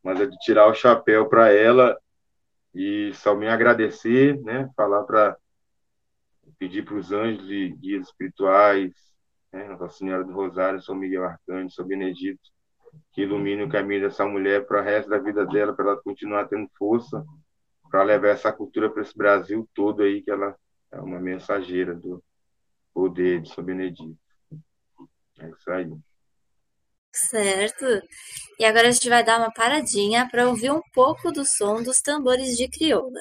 B: mas é de tirar o chapéu para ela e só me agradecer, né, falar para pedir para os anjos e guias espirituais, né, Nossa Senhora do Rosário, São Miguel Arcanjo, São Benedito, que ilumine o caminho dessa mulher para o resto da vida dela, para ela continuar tendo força para levar essa cultura para esse Brasil todo aí, que ela é uma mensageira do poder de São Benedito. É isso aí.
A: Certo. E agora a gente vai dar uma paradinha para ouvir um pouco do som dos tambores de crioula.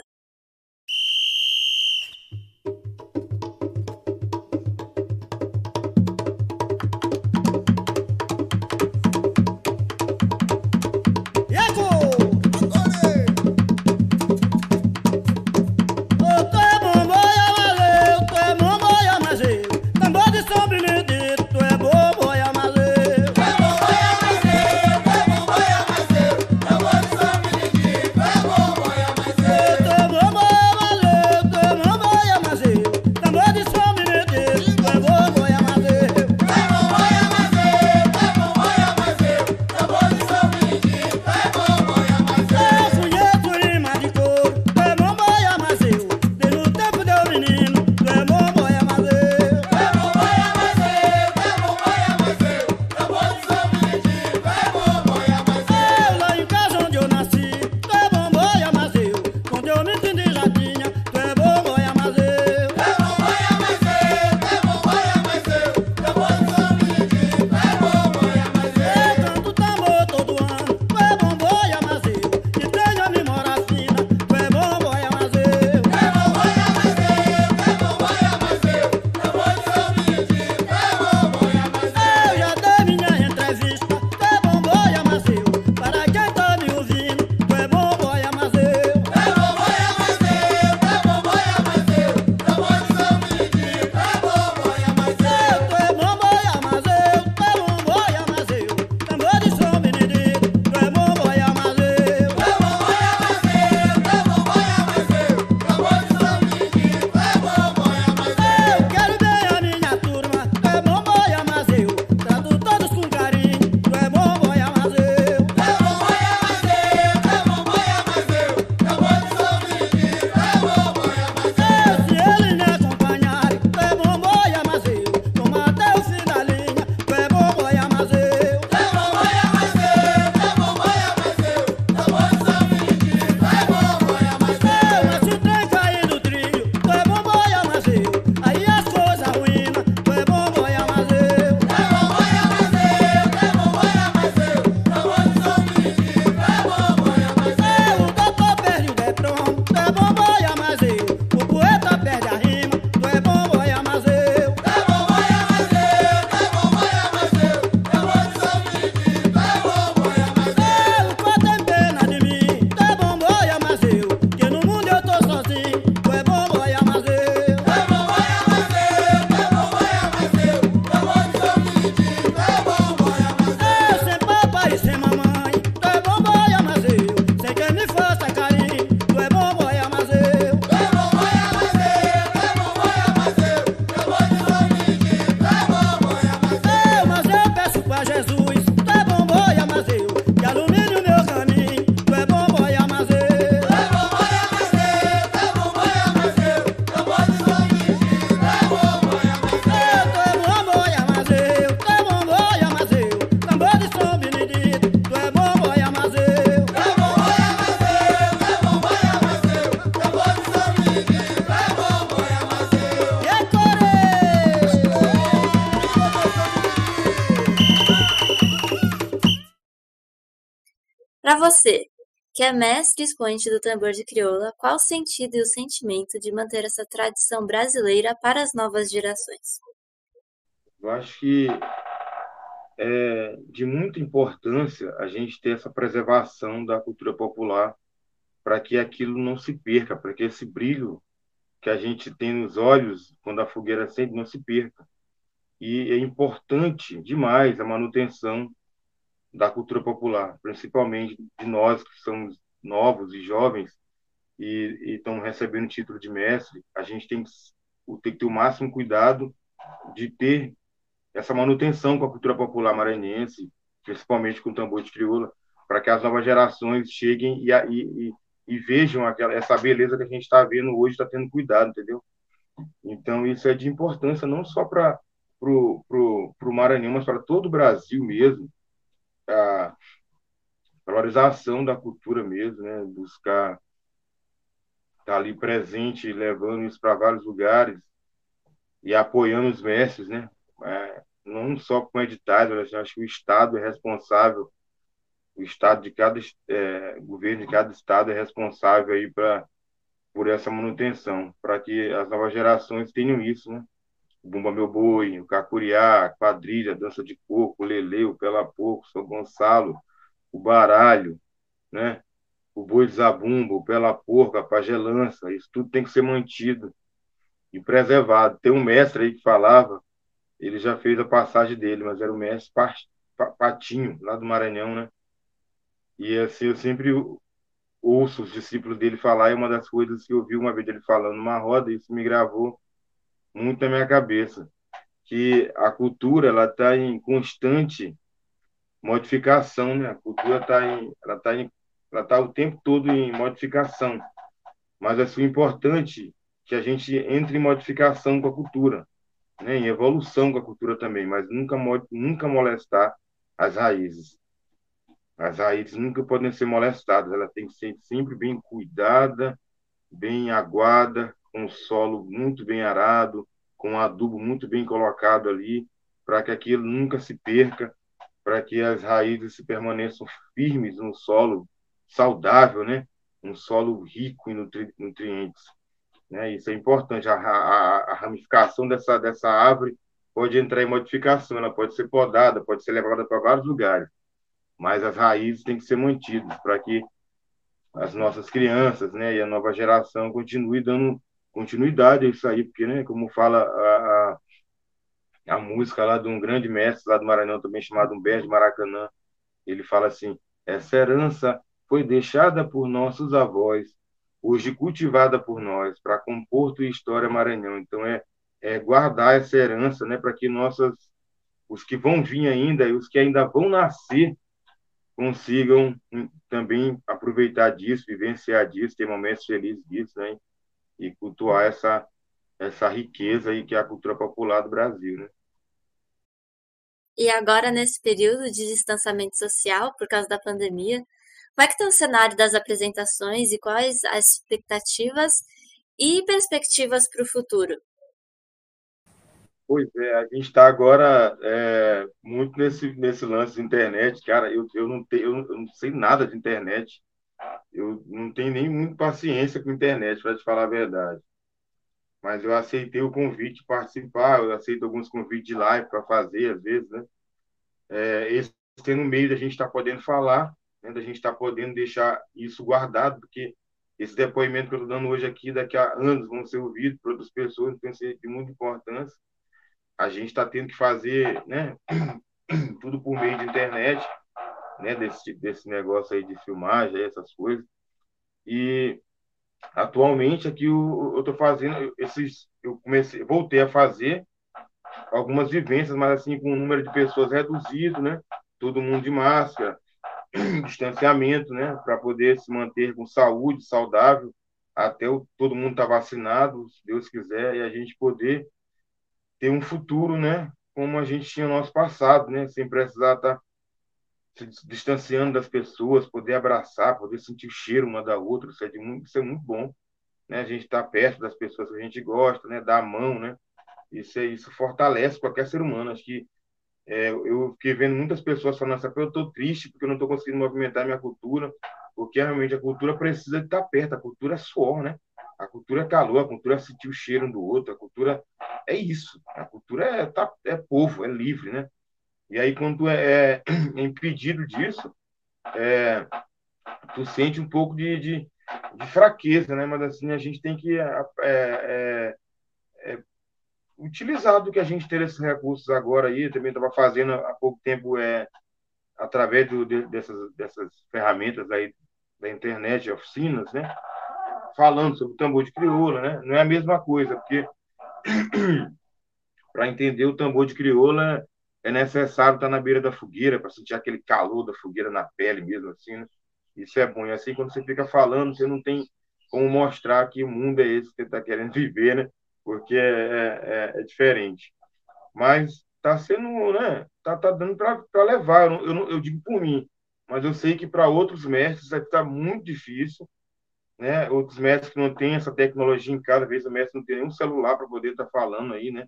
A: Para você, que é mestre expoente do tambor de crioula, qual o sentido e o sentimento de manter essa tradição brasileira para as novas gerações?
B: Eu acho que é de muita importância a gente ter essa preservação da cultura popular para que aquilo não se perca, para que esse brilho que a gente tem nos olhos quando a fogueira acende não se perca. E é importante demais a manutenção da cultura popular, principalmente de nós que somos novos e jovens e, estão recebendo título de mestre, a gente tem que, tem que ter o máximo cuidado de ter essa manutenção com a cultura popular maranhense, principalmente com o tambor de crioula, para que as novas gerações cheguem e, e, e vejam aquela, essa beleza que a gente está vendo hoje, está tendo cuidado, entendeu? Então, isso é de importância não só para o Maranhão, mas para todo o Brasil mesmo, a valorização da cultura mesmo, né? buscar estar tá ali presente, levando isso para vários lugares e apoiando os mestres, né? É, não só com editais, mas acho que o Estado é responsável o estado de cada é, governo de cada estado é responsável aí para por essa manutenção, para que as novas gerações tenham isso, né? Bumba Meu Boi, o Cacuriá, quadrilha, dança de coco, o Lele, o Pela Porco, São Gonçalo, o baralho, né? O boi de zabumba, o pela porca, a pagelança, isso tudo tem que ser mantido e preservado. Tem um mestre aí que falava, ele já fez a passagem dele, mas era o mestre Patinho, lá do Maranhão, né? E assim, eu sempre ouço os discípulos dele falar, e uma das coisas que eu vi uma vez ele falando numa roda, isso me gravou muito na minha cabeça, que a cultura ela está em constante modificação, né? A cultura está em, ela está em, ela tá o tempo todo em modificação, mas é assim, importante que a gente entre em modificação com a cultura, né? Em evolução com a cultura também, mas nunca nunca molestar as raízes. As raízes nunca podem ser molestadas, ela tem que ser sempre bem cuidada, bem aguada, o solo muito bem arado, com adubo muito bem colocado ali, para que aquilo nunca se perca, para que as raízes se permaneçam firmes no solo saudável, né? Um solo rico em nutri nutrientes. Né? Isso é importante. A, a, a, ramificação dessa, dessa árvore pode entrar em modificação, ela pode ser podada, pode ser levada para vários lugares mas as raízes têm que ser mantidas para que as nossas crianças, né, e a nova geração continue dando continuidade isso aí, porque, né, como fala a, a, a música lá de um grande mestre lá do Maranhão, também chamado Humberto de Maracanã, ele fala assim, essa herança foi deixada por nossos avós, hoje cultivada por nós, para compor tua história Maranhão. Então, é, é guardar essa herança, né, para que nossas, os que vão vir ainda e os que ainda vão nascer, consigam hum, também aproveitar disso, vivenciar disso, ter momentos felizes disso, né? E cultuar essa essa riqueza aí que é a cultura popular do Brasil, né?
A: E agora nesse período de distanciamento social por causa da pandemia, como é que está o cenário das apresentações e quais as expectativas e perspectivas para o futuro?
B: Pois é, a gente está agora é, muito nesse, nesse lance de internet, cara. Eu, eu, não tenho, eu não sei nada de internet. Eu não tenho nem muita paciência com internet, para te falar a verdade. Mas eu aceitei o convite de participar, eu aceito alguns convites de live para fazer, às vezes, né? É, esse no meio da gente estar tá podendo falar, né? da gente estar tá podendo deixar isso guardado, porque esse depoimento que eu estou dando hoje aqui, daqui a anos, vão ser ouvidos por outras pessoas, então isso é de muita importância a gente está tendo que fazer né, tudo por meio de internet, né, desse, desse negócio aí de filmagem, essas coisas. E atualmente aqui eu estou fazendo esses, eu comecei, voltei a fazer algumas vivências, mas assim com um número de pessoas reduzido, né? Todo mundo de máscara, distanciamento, né? Para poder se manter com saúde, saudável, até o, todo mundo estar tá vacinado, se Deus quiser, e a gente poder ter um futuro, né? Como a gente tinha no nosso passado, né? Sem precisar estar tá se distanciando das pessoas, poder abraçar, poder sentir o cheiro uma da outra, isso é, de muito, isso é muito bom, né? A gente estar tá perto das pessoas que a gente gosta, né? Dar a mão, né? Isso, é, isso fortalece qualquer ser humano. Acho que É, eu fiquei vendo muitas pessoas falando assim, eu estou triste porque eu não estou conseguindo movimentar minha cultura, porque realmente a cultura precisa de estar perto, a cultura é suor, né? A cultura é calor, a cultura é sentir o cheiro um do outro, a cultura é isso. A cultura é, tá, é povo, é livre, né? E aí, quando tu é, é impedido disso, é, tu sente um pouco de, de, de, fraqueza, né? Mas assim, a gente tem que é, é, é utilizar do que a gente tem esses recursos agora aí. também estava fazendo há pouco tempo, é, através do, de, dessas, dessas ferramentas aí da internet, oficinas, né? falando sobre o tambor de crioula, né? Não é a mesma coisa, porque para entender o tambor de crioula é necessário estar na beira da fogueira para sentir aquele calor da fogueira na pele mesmo assim. Né? Isso é bom. E assim quando você fica falando, você não tem como mostrar que o mundo é esse que você está querendo viver, né? Porque é, é, é, é diferente. Mas está sendo, né? Tá, tá dando para levar. Eu, eu, eu digo por mim, mas eu sei que para outros mestres vai estar muito difícil né? Outros mestres que não têm essa tecnologia em casa, às vezes o mestre não tem nenhum celular para poder estar tá falando aí, né?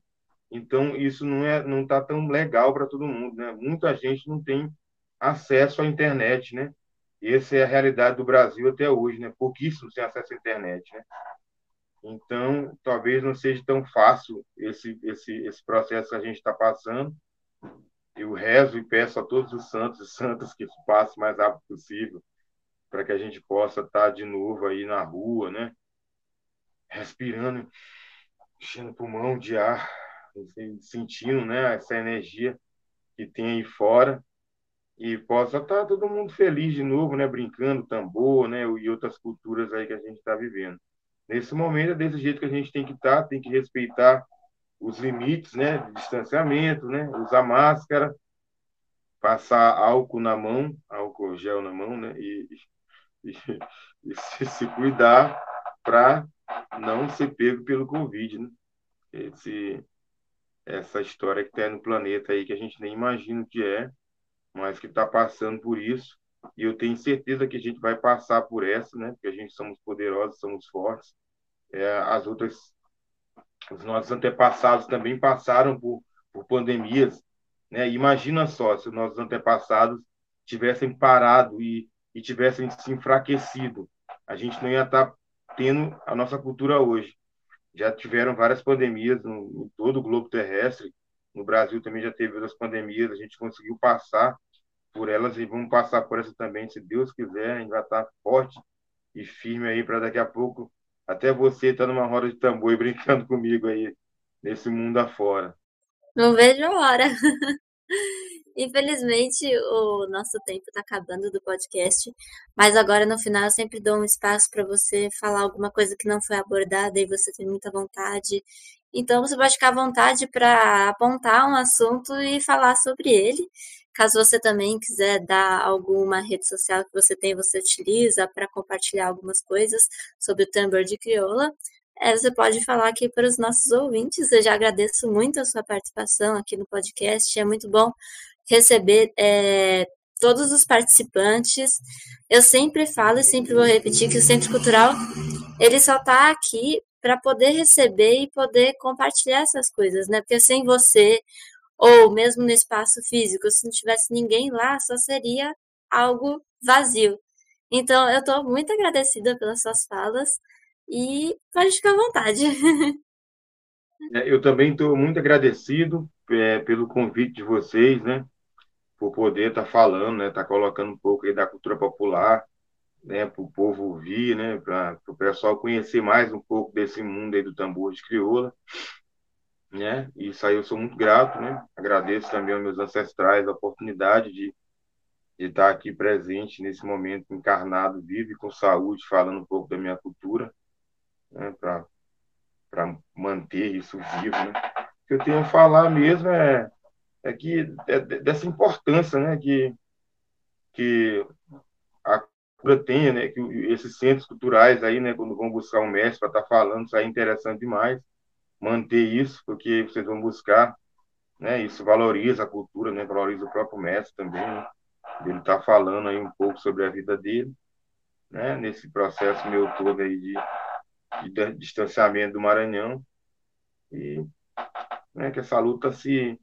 B: Então isso não é não tá tão legal para todo mundo, né? Muita gente não tem acesso à internet, né? Essa é a realidade do Brasil até hoje, né? Pouquíssimos têm acesso à internet, né? Então, talvez não seja tão fácil esse esse esse processo que a gente está passando. Eu rezo e peço a todos os santos e santas que isso passe o mais rápido possível para que a gente possa estar de novo aí na rua, né? Respirando, enchendo o pulmão de ar, sentindo, né, essa energia que tem aí fora e possa estar todo mundo feliz de novo, né, brincando tambor, né, e outras culturas aí que a gente está vivendo. Nesse momento é desse jeito que a gente tem que estar, tem que respeitar os limites, né, de distanciamento, né, usar máscara, passar álcool na mão, álcool gel na mão, né, e e, e se, se cuidar para não ser pego pelo Covid, né? Esse, essa história que está no planeta aí que a gente nem imagina o que é, mas que está passando por isso. E eu tenho certeza que a gente vai passar por essa, né? Porque a gente somos poderosos, somos fortes. É, as outras, os nossos antepassados também passaram por, por pandemias, né? Imagina só se os nossos antepassados tivessem parado e e tivessem se enfraquecido, a gente não ia estar tendo a nossa cultura hoje. Já tiveram várias pandemias no, em todo o globo terrestre, no Brasil também já teve outras pandemias, a gente conseguiu passar por elas e vamos passar por essa também, se Deus quiser, a gente vai estar forte e firme aí para daqui a pouco até você estar tá numa roda de tambor e brincando comigo aí nesse mundo afora.
A: Não vejo a hora. Infelizmente, o nosso tempo está acabando do podcast, mas agora no final eu sempre dou um espaço para você falar alguma coisa que não foi abordada e você tem muita vontade. Então você pode ficar à vontade para apontar um assunto e falar sobre ele. Caso você também quiser dar alguma rede social que você tem, você utiliza para compartilhar algumas coisas sobre o tambor de crioula, é, você pode falar aqui para os nossos ouvintes. Eu já agradeço muito a sua participação aqui no podcast. É muito bom receber é, todos os participantes. Eu sempre falo e sempre vou repetir que o Centro Cultural ele só está aqui para poder receber e poder compartilhar essas coisas, né? Porque sem você ou mesmo no espaço físico, se não tivesse ninguém lá, só seria algo vazio. Então, eu estou muito agradecida pelas suas falas e pode ficar à vontade.
B: É, eu também estou muito agradecido é, pelo convite de vocês, né? Por poder estar tá falando, né, tá colocando um pouco aí da cultura popular, né, para o povo ouvir, né, para o pessoal conhecer mais um pouco desse mundo aí do tambor de crioula, né, e isso aí eu sou muito grato, né, agradeço também aos meus ancestrais a oportunidade de, de estar aqui presente nesse momento encarnado, vivo e com saúde, falando um pouco da minha cultura, né, para manter isso vivo, né. O que eu tenho a falar mesmo é é que é dessa importância, né, que que a cultura tenha, né, que esses centros culturais aí, né, quando vão buscar um mestre para estar tá falando, isso aí é interessante demais, manter isso, porque vocês vão buscar, né, isso valoriza a cultura, né, valoriza o próprio mestre também, né, ele está falando aí um pouco sobre a vida dele, né, nesse processo meu todo aí de, de distanciamento do Maranhão, e né, que essa luta se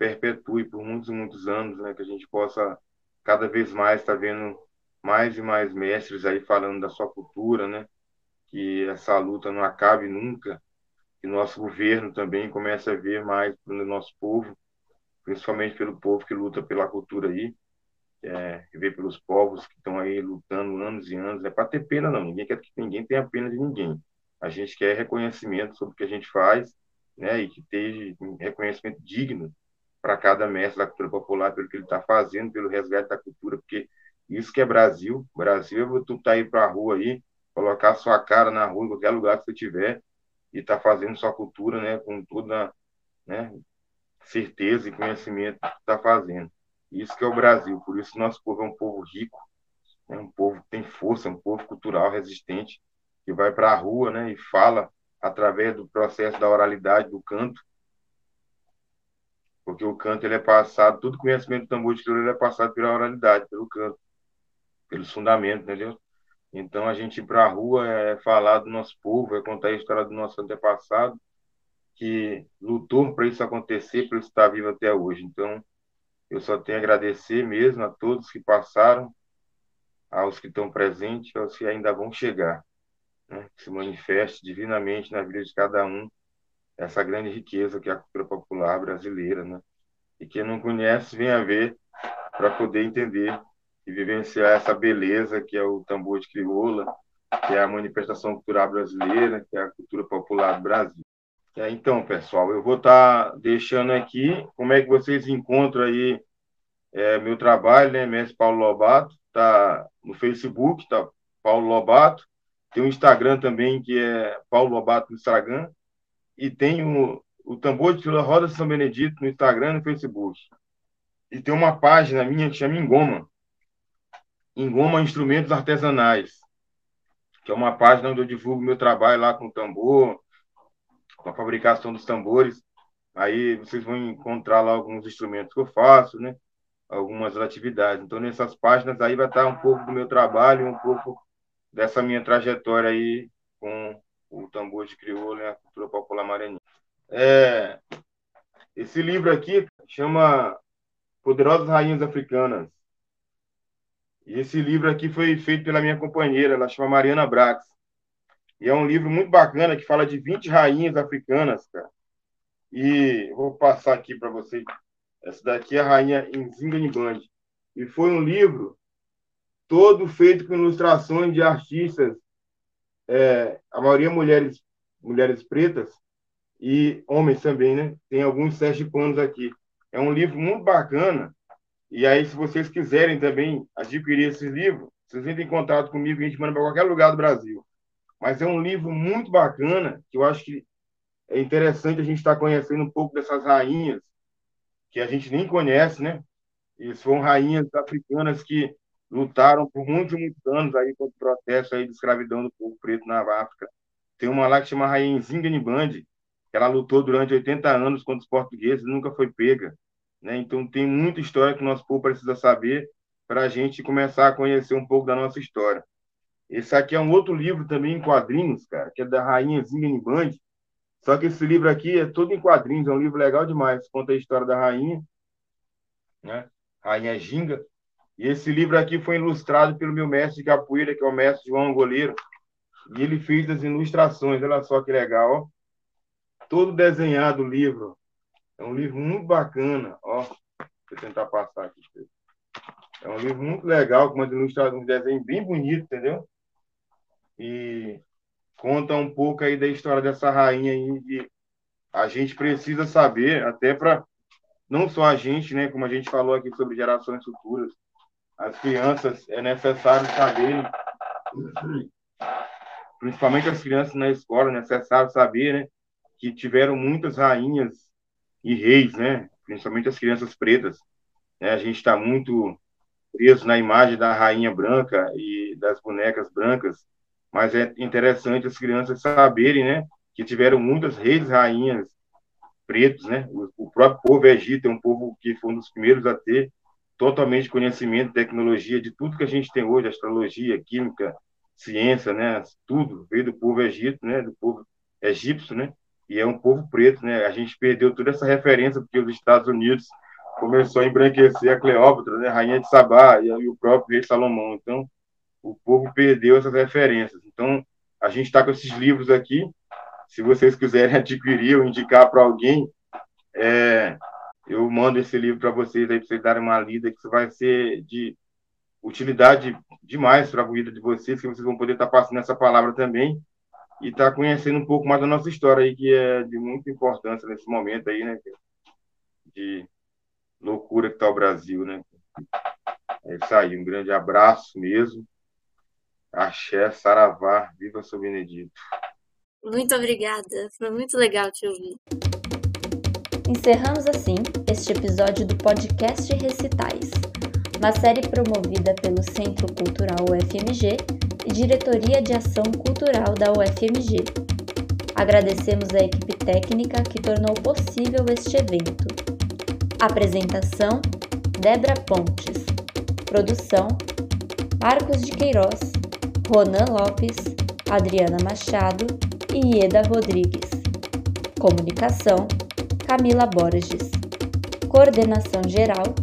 B: perpetue por muitos e muitos anos, né? Que a gente possa cada vez mais estar tá vendo mais e mais mestres aí falando da sua cultura, né? Que essa luta não acabe nunca, que nosso governo também comece a ver mais pelo nosso povo, principalmente pelo povo que luta pela cultura aí, é, ver pelos povos que estão aí lutando anos e anos. É para ter pena não, ninguém quer que ninguém tenha pena de ninguém. A gente quer reconhecimento sobre o que a gente faz, né? E que tenha reconhecimento digno para cada mestre da cultura popular pelo que ele está fazendo, pelo resgate da cultura, porque isso que é Brasil. Brasil é tu tá aí para a rua aí, colocar sua cara na rua, em qualquer lugar que você tiver, e tá fazendo sua cultura, né, com toda, né, certeza e conhecimento que está fazendo. Isso que é o Brasil. Por isso nosso povo é um povo rico, é um povo que tem força, um povo cultural resistente, que vai para a rua, né, e fala através do processo da oralidade, do canto, porque o canto ele é passado, todo conhecimento do tambor de crioulo é passado pela oralidade, pelo canto, pelos fundamentos, entendeu? Então a gente ir para a rua é falar do nosso povo, é contar a história do nosso antepassado, que lutou para isso acontecer, para isso estar vivo até hoje. Então eu só tenho a agradecer mesmo a todos que passaram, aos que estão presentes, aos que ainda vão chegar, né? que se manifeste divinamente na vida de cada um essa grande riqueza que é a cultura popular brasileira, né? E quem não conhece, venha ver para poder entender e vivenciar essa beleza que é o tambor de crioula, que é a manifestação cultural brasileira, que é a cultura popular do Brasil. É, então, pessoal, eu vou estar tá deixando aqui como é que vocês encontram aí é, meu trabalho, né, mestre Paulo Lobato, tá no Facebook, tá Paulo Lobato, tem o Instagram também, que é Paulo Lobato no Instagram, e tem o, o Tambor de Fila Roda São Benedito no Instagram e no Facebook. E tem uma página minha que chama Engoma. Engoma Instrumentos Artesanais, que é uma página onde eu divulgo meu trabalho lá com tambor, com a fabricação dos tambores. Aí vocês vão encontrar lá alguns instrumentos que eu faço, né? Algumas atividades. Então, nessas páginas aí vai estar um pouco do meu trabalho, um pouco dessa minha trajetória aí com o tambor de crioula e a cultura popular maranhense. É, esse livro aqui chama Poderosas Rainhas Africanas. E esse livro aqui foi feito pela minha companheira, ela chama Mariana Brax. E é um livro muito bacana que fala de 20 rainhas africanas, cara. E vou passar aqui para vocês. Essa daqui é a rainha Nzinga Nibande. E foi um livro todo feito com ilustrações de artistas é, a maioria mulheres, mulheres pretas e homens também, né? Tem alguns sergipanos aqui. É um livro muito bacana. E aí, se vocês quiserem também adquirir esse livro, vocês entrem em contato comigo, a gente manda para qualquer lugar do Brasil. Mas é um livro muito bacana, que eu acho que é interessante a gente estar tá conhecendo um pouco dessas rainhas, que a gente nem conhece, né? E são rainhas africanas que lutaram por muitos e muitos anos aí contra o processo aí de escravidão do povo preto na África. Tem uma lá que chama Rainha que ela lutou durante 80 anos contra os portugueses nunca foi pega. Né? Então tem muita história que o nosso povo precisa saber para a gente começar a conhecer um pouco da nossa história. Esse aqui é um outro livro também em quadrinhos, cara, que é da Rainha Zinga Só que esse livro aqui é todo em quadrinhos, é um livro legal demais. Conta a história da rainha, né? Rainha Ginga, e esse livro aqui foi ilustrado pelo meu mestre de capoeira, que é o mestre João Goleiro. E ele fez as ilustrações, olha só que legal, ó. Todo desenhado o livro. É um livro muito bacana, ó. Deixa eu tentar passar aqui. É um livro muito legal, com umas ilustrações, um desenho bem bonito, entendeu? E conta um pouco aí da história dessa rainha aí. A gente precisa saber, até para não só a gente, né, como a gente falou aqui sobre gerações futuras, as crianças é necessário saber, principalmente as crianças na escola, é necessário saber, né, que tiveram muitas rainhas e reis, né, principalmente as crianças pretas. Né, a gente está muito preso na imagem da rainha branca e das bonecas brancas, mas é interessante as crianças saberem, né, que tiveram muitas reis rainhas pretos, né? O, o próprio povo egito é um povo que foi um dos primeiros a ter totalmente conhecimento, tecnologia, de tudo que a gente tem hoje, astrologia, química, ciência, né? Tudo veio do povo egito, né? Do povo egípcio, né? E é um povo preto, né? A gente perdeu toda essa referência porque os Estados Unidos começou a embranquecer a Cleópatra, né? Rainha de Sabá e o próprio rei Salomão. Então, o povo perdeu essas referências. Então, a gente está com esses livros aqui. Se vocês quiserem adquirir ou indicar para alguém, é, eu mando esse livro para vocês aí para vocês darem uma lida que isso vai ser de utilidade demais para a vida de vocês, que vocês vão poder estar tá passando essa palavra também e estar tá conhecendo um pouco mais da nossa história aí, que é de muita importância nesse momento aí, né? De loucura que está o Brasil, né? É isso aí, um grande abraço mesmo. Axé, Saravá, viva São Benedito.
A: Muito obrigada, foi muito legal te ouvir. Encerramos assim este episódio do podcast Recitais, uma série promovida pelo Centro Cultural UFMG e Diretoria de Ação Cultural da UFMG. Agradecemos a equipe técnica que tornou possível este evento. Apresentação: Débora Pontes. Produção: Marcos de Queiroz, Ronan Lopes, Adriana Machado e Ieda Rodrigues. Comunicação: Camila Borges. Coordenação geral: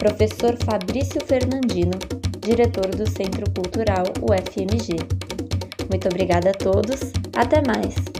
A: Professor Fabrício Fernandino, diretor do Centro Cultural UFMG. Muito obrigada a todos, até mais!